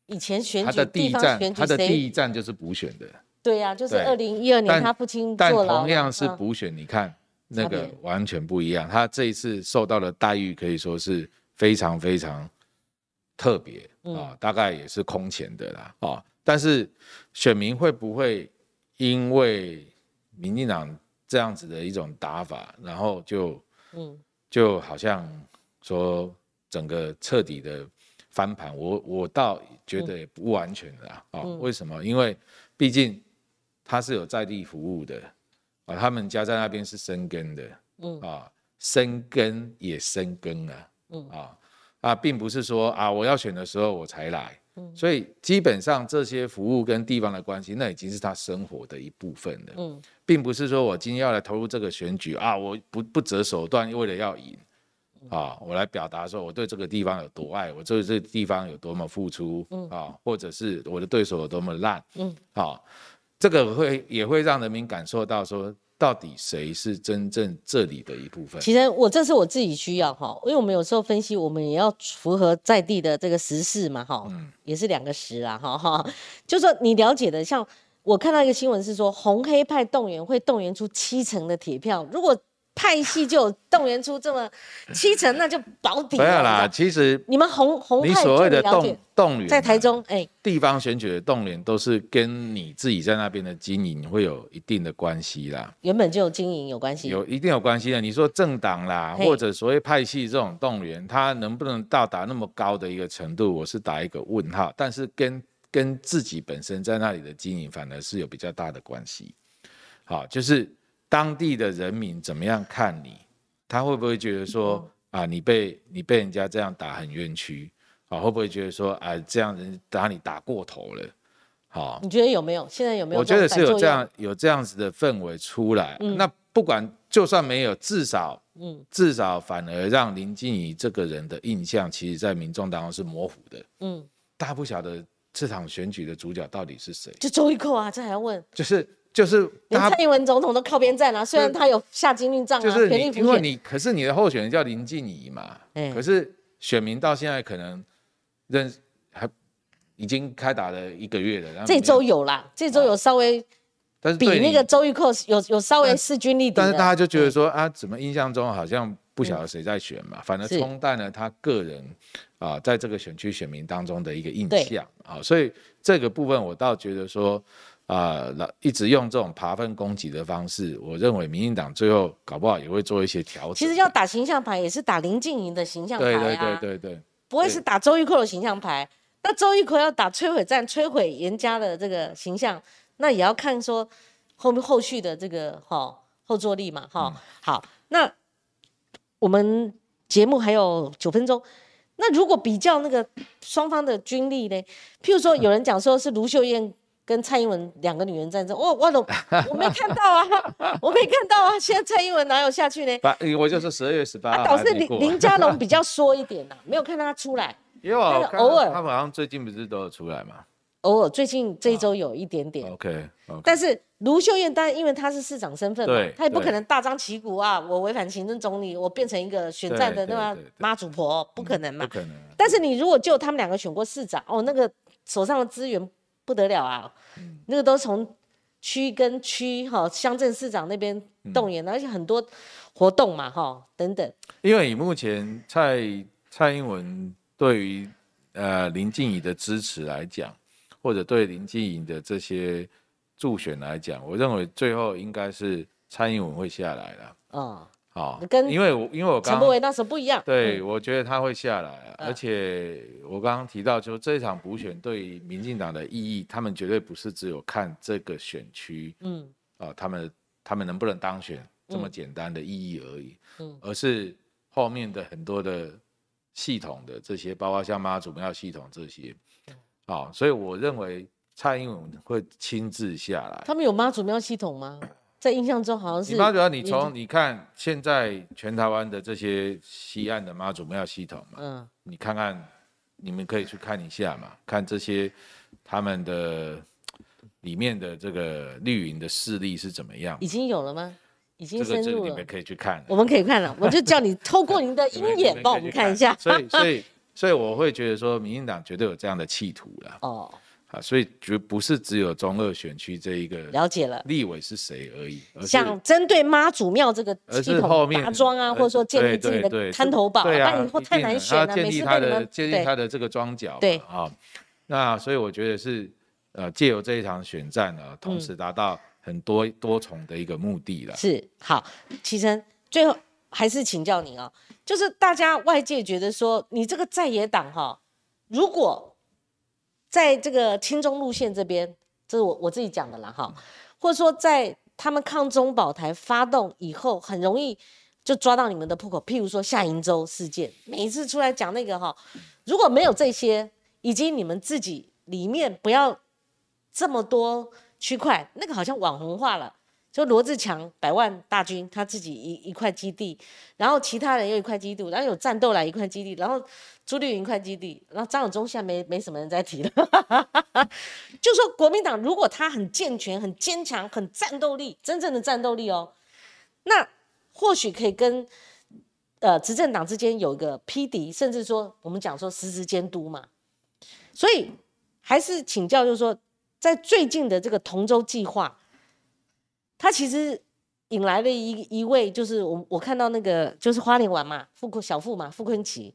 以前选举他的第一站，他的第一站就是补选的。对呀，就是二零一二年他父亲但同样是补选，你看那个完全不一样。他这一次受到的待遇可以说是非常非常特别啊，大概也是空前的啦啊。但是选民会不会？因为民进党这样子的一种打法，然后就，嗯，就好像说整个彻底的翻盘，我我倒觉得也不完全的啊。为什么？因为毕竟他是有在地服务的啊，他们家在那边是生根的，嗯啊，生根也生根啊，嗯啊啊，并不是说啊我要选的时候我才来。所以基本上这些服务跟地方的关系，那已经是他生活的一部分了。嗯，并不是说我今天要来投入这个选举啊，我不不择手段为了要赢，啊，我来表达说我对这个地方有多爱，我对这个地方有多么付出，啊，或者是我的对手有多么烂，嗯，啊，这个会也会让人民感受到说。到底谁是真正这里的一部分？其实我这是我自己需要哈，因为我们有时候分析，我们也要符合在地的这个时事嘛哈，也是两个时啦哈哈。就说你了解的，像我看到一个新闻是说，红黑派动员会动员出七成的铁票，如果。派系就动员出这么七成，那就保底了。没有啦，其实你们红红派你所谓的动动员在台中，哎，地方选举的动员都是跟你自己在那边的经营会有一定的关系啦。原本就有经营有关系，有一定有关系的。你说政党啦，或者所谓派系这种动员，它能不能到达那么高的一个程度，我是打一个问号。但是跟跟自己本身在那里的经营，反而是有比较大的关系。好，就是。当地的人民怎么样看你？他会不会觉得说啊，你被你被人家这样打很冤屈啊？会不会觉得说啊，这样人打你打过头了？好，你觉得有没有？现在有没有？我觉得是有这样有这样子的氛围出来。那不管就算没有，至少嗯，至少反而让林静怡这个人的印象，其实在民众当中是模糊的，嗯，大家不晓得这场选举的主角到底是谁，就周玉蔻啊，这还要问？就是就是，连蔡英文总统都靠边站了，虽然他有下金运账啊，就是因为你，可是你的候选人叫林静怡嘛，可是选民到现在可能认还已经开打了一个月了，然后这周有啦，这周有稍微。但是比那个周玉蔻有有稍微势均力敌，但是大家就觉得说啊，怎么印象中好像不晓得谁在选嘛，反而冲淡了他个人啊，在这个选区选民当中的一个印象啊，所以这个部分我倒觉得说啊，一直用这种爬分攻击的方式，我认为民进党最后搞不好也会做一些调整。其实要打形象牌，也是打林静莹的形象牌啊，对对对对对，不会是打周玉蔻的形象牌。那周玉蔻要打摧毁战，摧毁严家的这个形象。那也要看说后面后续的这个哈后坐力嘛哈好，那我们节目还有九分钟，那如果比较那个双方的军力呢？譬如说有人讲说是卢秀燕跟蔡英文两个女人战争，我我都我没看到啊，我没看到啊，现在蔡英文哪有下去呢？八，我就是十二月十八号，倒是林林佳龙比较 缩一点呐，没有看到他出来，因为偶尔他好像最近不是都有出来吗。偶尔，最近这一周有一点点。OK，但是卢秀燕当然因为她是市长身份嘛，她也不可能大张旗鼓啊，我违反行政总理，我变成一个选战的对吧？妈祖婆不可能嘛。不可能。但是你如果就他们两个选过市长，哦，那个手上的资源不得了啊，那个都从区跟区哈乡镇市长那边动员，而且很多活动嘛哈等等。因为以目前蔡蔡英文对于呃林静怡的支持来讲。或者对林静怡的这些助选来讲，我认为最后应该是蔡英文会下来了。嗯，好，跟因为我因为我陈柏伟那时候不一样。对，我觉得他会下来，而且我刚刚提到，就这场补选对民进党的意义，他们绝对不是只有看这个选区，嗯，啊，他们他们能不能当选这么简单的意义而已，嗯，而是后面的很多的系统的这些，包括像妈祖庙系统这些。好，所以我认为蔡英文会亲自下来。他们有妈祖庙系统吗？在印象中好像是。妈祖庙，你从你看现在全台湾的这些西岸的妈祖庙系统嘛，嗯，你看看，你们可以去看一下嘛，看这些他们的里面的这个绿营的势力是怎么样。已经有了吗？已经深入了。你们可以去看。我们可以看了，我就叫你透过您的鹰眼 帮我们看一下。所以，所以。所以我会觉得说，民进党绝对有这样的企图了。哦，好，所以绝不是只有中二选区这一个了解了立委是谁而已，想针对妈祖庙这个系统打桩啊，或者说建立自己的滩头堡，那以后太难选了。建立他的建立他的这个庄脚，对啊，那所以我觉得是呃借由这一场选战呢，同时达到很多多重的一个目的了。是好，启程最后还是请教您哦。就是大家外界觉得说，你这个在野党哈，如果在这个亲中路线这边，这是我我自己讲的啦哈，或者说在他们抗中保台发动以后，很容易就抓到你们的破口。譬如说夏银洲事件，每一次出来讲那个哈，如果没有这些，以及你们自己里面不要这么多区块，那个好像网红化了。就罗志强百万大军，他自己一一块基地，然后其他人又一块基地，然后有战斗来一块基地，然后朱立云一块基地，然后张永忠现在没没什么人在提了。就说国民党如果他很健全、很坚强、很战斗力，真正的战斗力哦，那或许可以跟呃执政党之间有一个匹敌，甚至说我们讲说实时监督嘛。所以还是请教，就是说在最近的这个同舟计划。他其实引来了一一位，就是我我看到那个就是花莲玩嘛，傅小傅嘛，傅昆奇，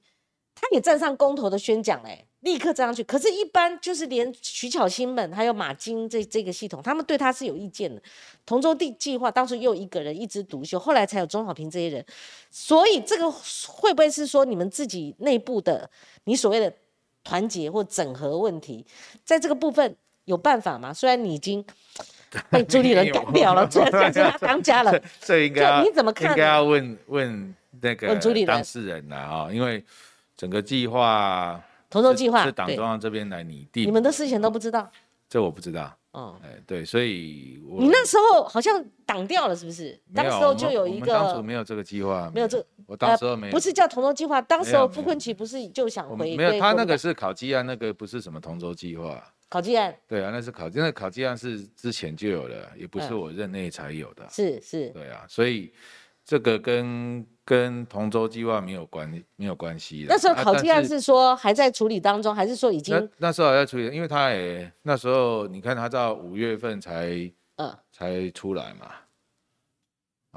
他也站上公投的宣讲嘞，立刻站上去。可是，一般就是连徐巧芯们还有马金这这个系统，他们对他是有意见的。同舟地计划当初又一个人一枝独秀，后来才有钟小平这些人。所以，这个会不会是说你们自己内部的你所谓的团结或整合问题，在这个部分有办法吗？虽然你已经。被朱立伦干掉了，这这是他当家了。这应该你怎么看？应该要问问那个当事人了啊，因为整个计划，投投计划是党中央这边来拟定。你们的事情都不知道？这我不知道。哦，哎，对，所以你那时候好像挡掉了，是不是？当时候就有一个，当初没有这个计划，没有这，我当时候没，不是叫同舟计划，当时候傅昆萁不是就想回，没有，他那个是考基啊，那个不是什么同舟计划，考基案，对啊，那是考，那考基案是之前就有的，也不是我任内才有的，是是，对啊，所以这个跟。跟同舟计划没有关没有关系的。那时候考基案是说还在处理当中，还是说已经？那那时候还在处理，因为他也那时候你看他到五月份才嗯才出来嘛，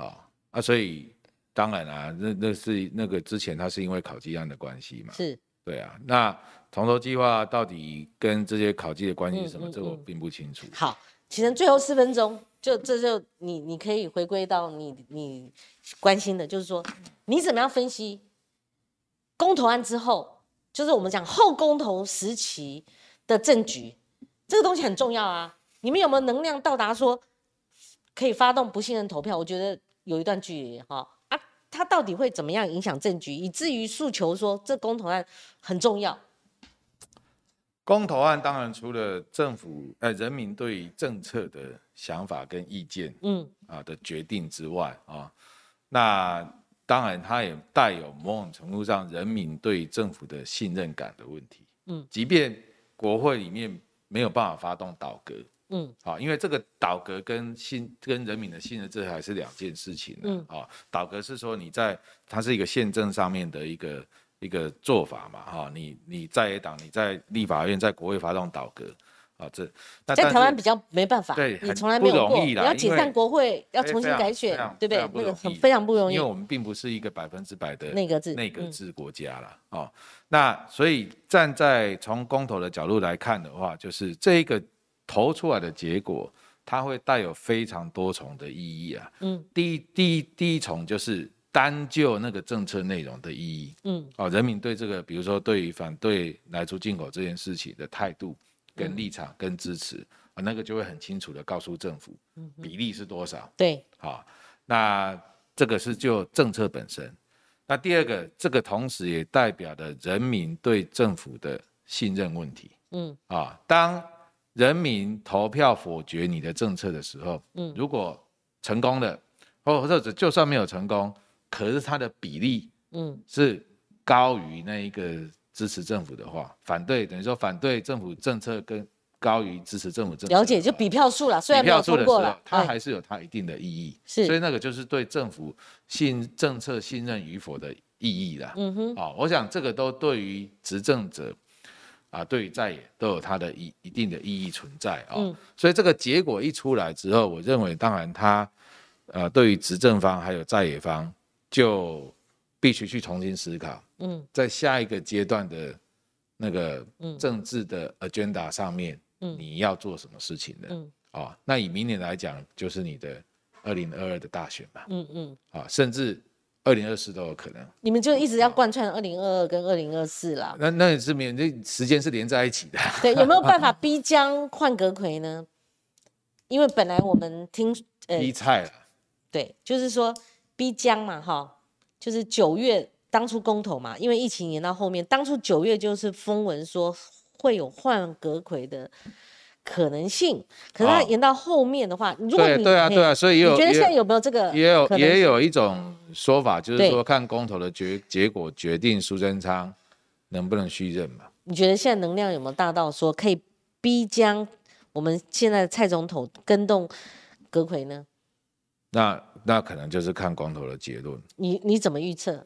啊啊，所以当然啊，那那是那个之前他是因为考基案的关系嘛，是，对啊。那同舟计划到底跟这些考绩的关系是什么？这我并不清楚。好，其实最后四分钟。就这就你你可以回归到你你关心的，就是说你怎么样分析公投案之后，就是我们讲后公投时期的政局，这个东西很重要啊。你们有没有能量到达说可以发动不信任投票？我觉得有一段距离哈啊，它到底会怎么样影响政局，以至于诉求说这公投案很重要。公投案当然除了政府呃人民对政策的想法跟意见，嗯。啊的决定之外啊，那当然它也带有某种程度上人民对政府的信任感的问题，嗯，即便国会里面没有办法发动倒阁，嗯，啊，因为这个倒阁跟信跟人民的信任这还是两件事情，嗯。啊，倒阁是说你在它是一个宪政上面的一个。一个做法嘛，哈，你你在野党，你在立法院，在国会发动倒戈，啊，这在台湾比较没办法，对，你从来没有过，你要解散国会，要重新改选，对不对？那个很非常不容易，因为我们并不是一个百分之百的内阁制内阁制国家了，哦，那所以站在从公投的角度来看的话，就是这一个投出来的结果，它会带有非常多重的意义啊，嗯，第一第一第一重就是。单就那个政策内容的意义，嗯，哦，人民对这个，比如说对于反对来出进口这件事情的态度、跟立场、跟支持，啊，那个就会很清楚的告诉政府，比例是多少。对，好，那这个是就政策本身。那第二个，这个同时也代表的人民对政府的信任问题。嗯，啊，当人民投票否决你的政策的时候，嗯，如果成功了，或者就算没有成功。可是它的比例，嗯，是高于那一个支持政府的话，反对等于说反对政府政策跟高于支持政府政策。了解，就比票数了，虽然没有通过了，它还是有它一定的意义。是，所以那个就是对政府信政策信任与否的意义啦。嗯哼，好，我想这个都对于执政者啊，对于在野都有它的一一定的意义存在啊。嗯，所以这个结果一出来之后，我认为当然它呃，对于执政方还有在野方。就必须去重新思考，嗯，在下一个阶段的那个政治的 agenda 上面，嗯，你要做什么事情的，嗯，啊，那以明年来讲，就是你的二零二二的大选吧，嗯嗯，啊，甚至二零二四都有可能。你们就一直要贯穿二零二二跟二零二四啦。那那也是免这时间是连在一起的。对，有没有办法逼江换阁魁呢？因为本来我们听呃逼菜了，对，就是说。逼江嘛，哈，就是九月当初公投嘛，因为疫情延到后面，当初九月就是风闻说会有换阁魁的可能性，可是它延到后面的话，如果你对啊对啊，所以你觉得现在有没有这个？也有也有一种说法，就是说看公投的决结果决定苏贞昌能不能续任嘛？你觉得现在能量有没有大到说可以逼江我们现在的蔡总统跟动阁魁呢？那那可能就是看光头的结论。你你怎么预测？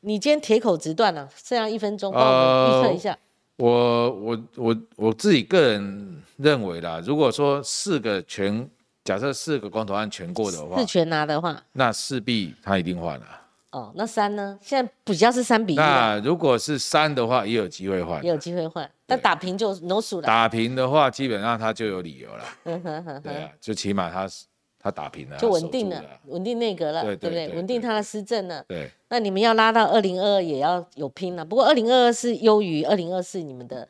你今天铁口直断了，剩下一分钟，帮我预测一下。我我我我自己个人认为啦，如果说四个全，假设四个光头案全过的话，四全拿的话，那势必他一定换了。哦，那三呢？现在比较是三比一。那如果是三的话，也有机会换，也有机会换。但打平就 no 数了。打平的话，基本上他就有理由了。对啊，就起码他是。他打平了，就稳定了，稳定内阁了，对不对？稳定他的施政了。对。那你们要拉到二零二二也要有拼了。不过二零二二是优于二零二四，你们的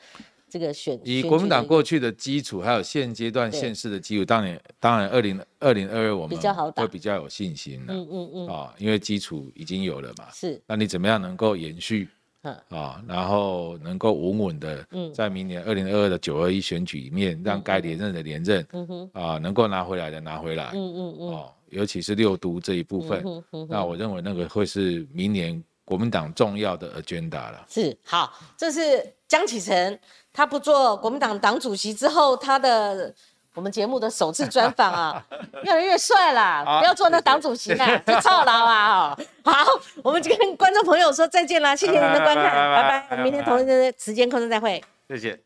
这个选以国民党过去的基础，还有现阶段现市的基础，当然当然二零二零二二我们比较好打，会比较有信心了。嗯嗯嗯。啊，因为基础已经有了嘛。是。那你怎么样能够延续啊，然后能够稳稳的在明年二零二二的九二一选举里面，让该连任的连任，啊，能够拿回来的拿回来，嗯嗯嗯，哦，尤其是六都这一部分，那我认为那个会是明年国民党重要的 agenda 了。是，好，这是江启臣，他不做国民党党主席之后，他的。我们节目的首次专访啊，越来越帅啦！不要做那党主席啦，就操劳啊！好，我们就跟观众朋友说再见啦，谢谢您的观看，拜拜，我们明天同一时间空中再会，谢谢。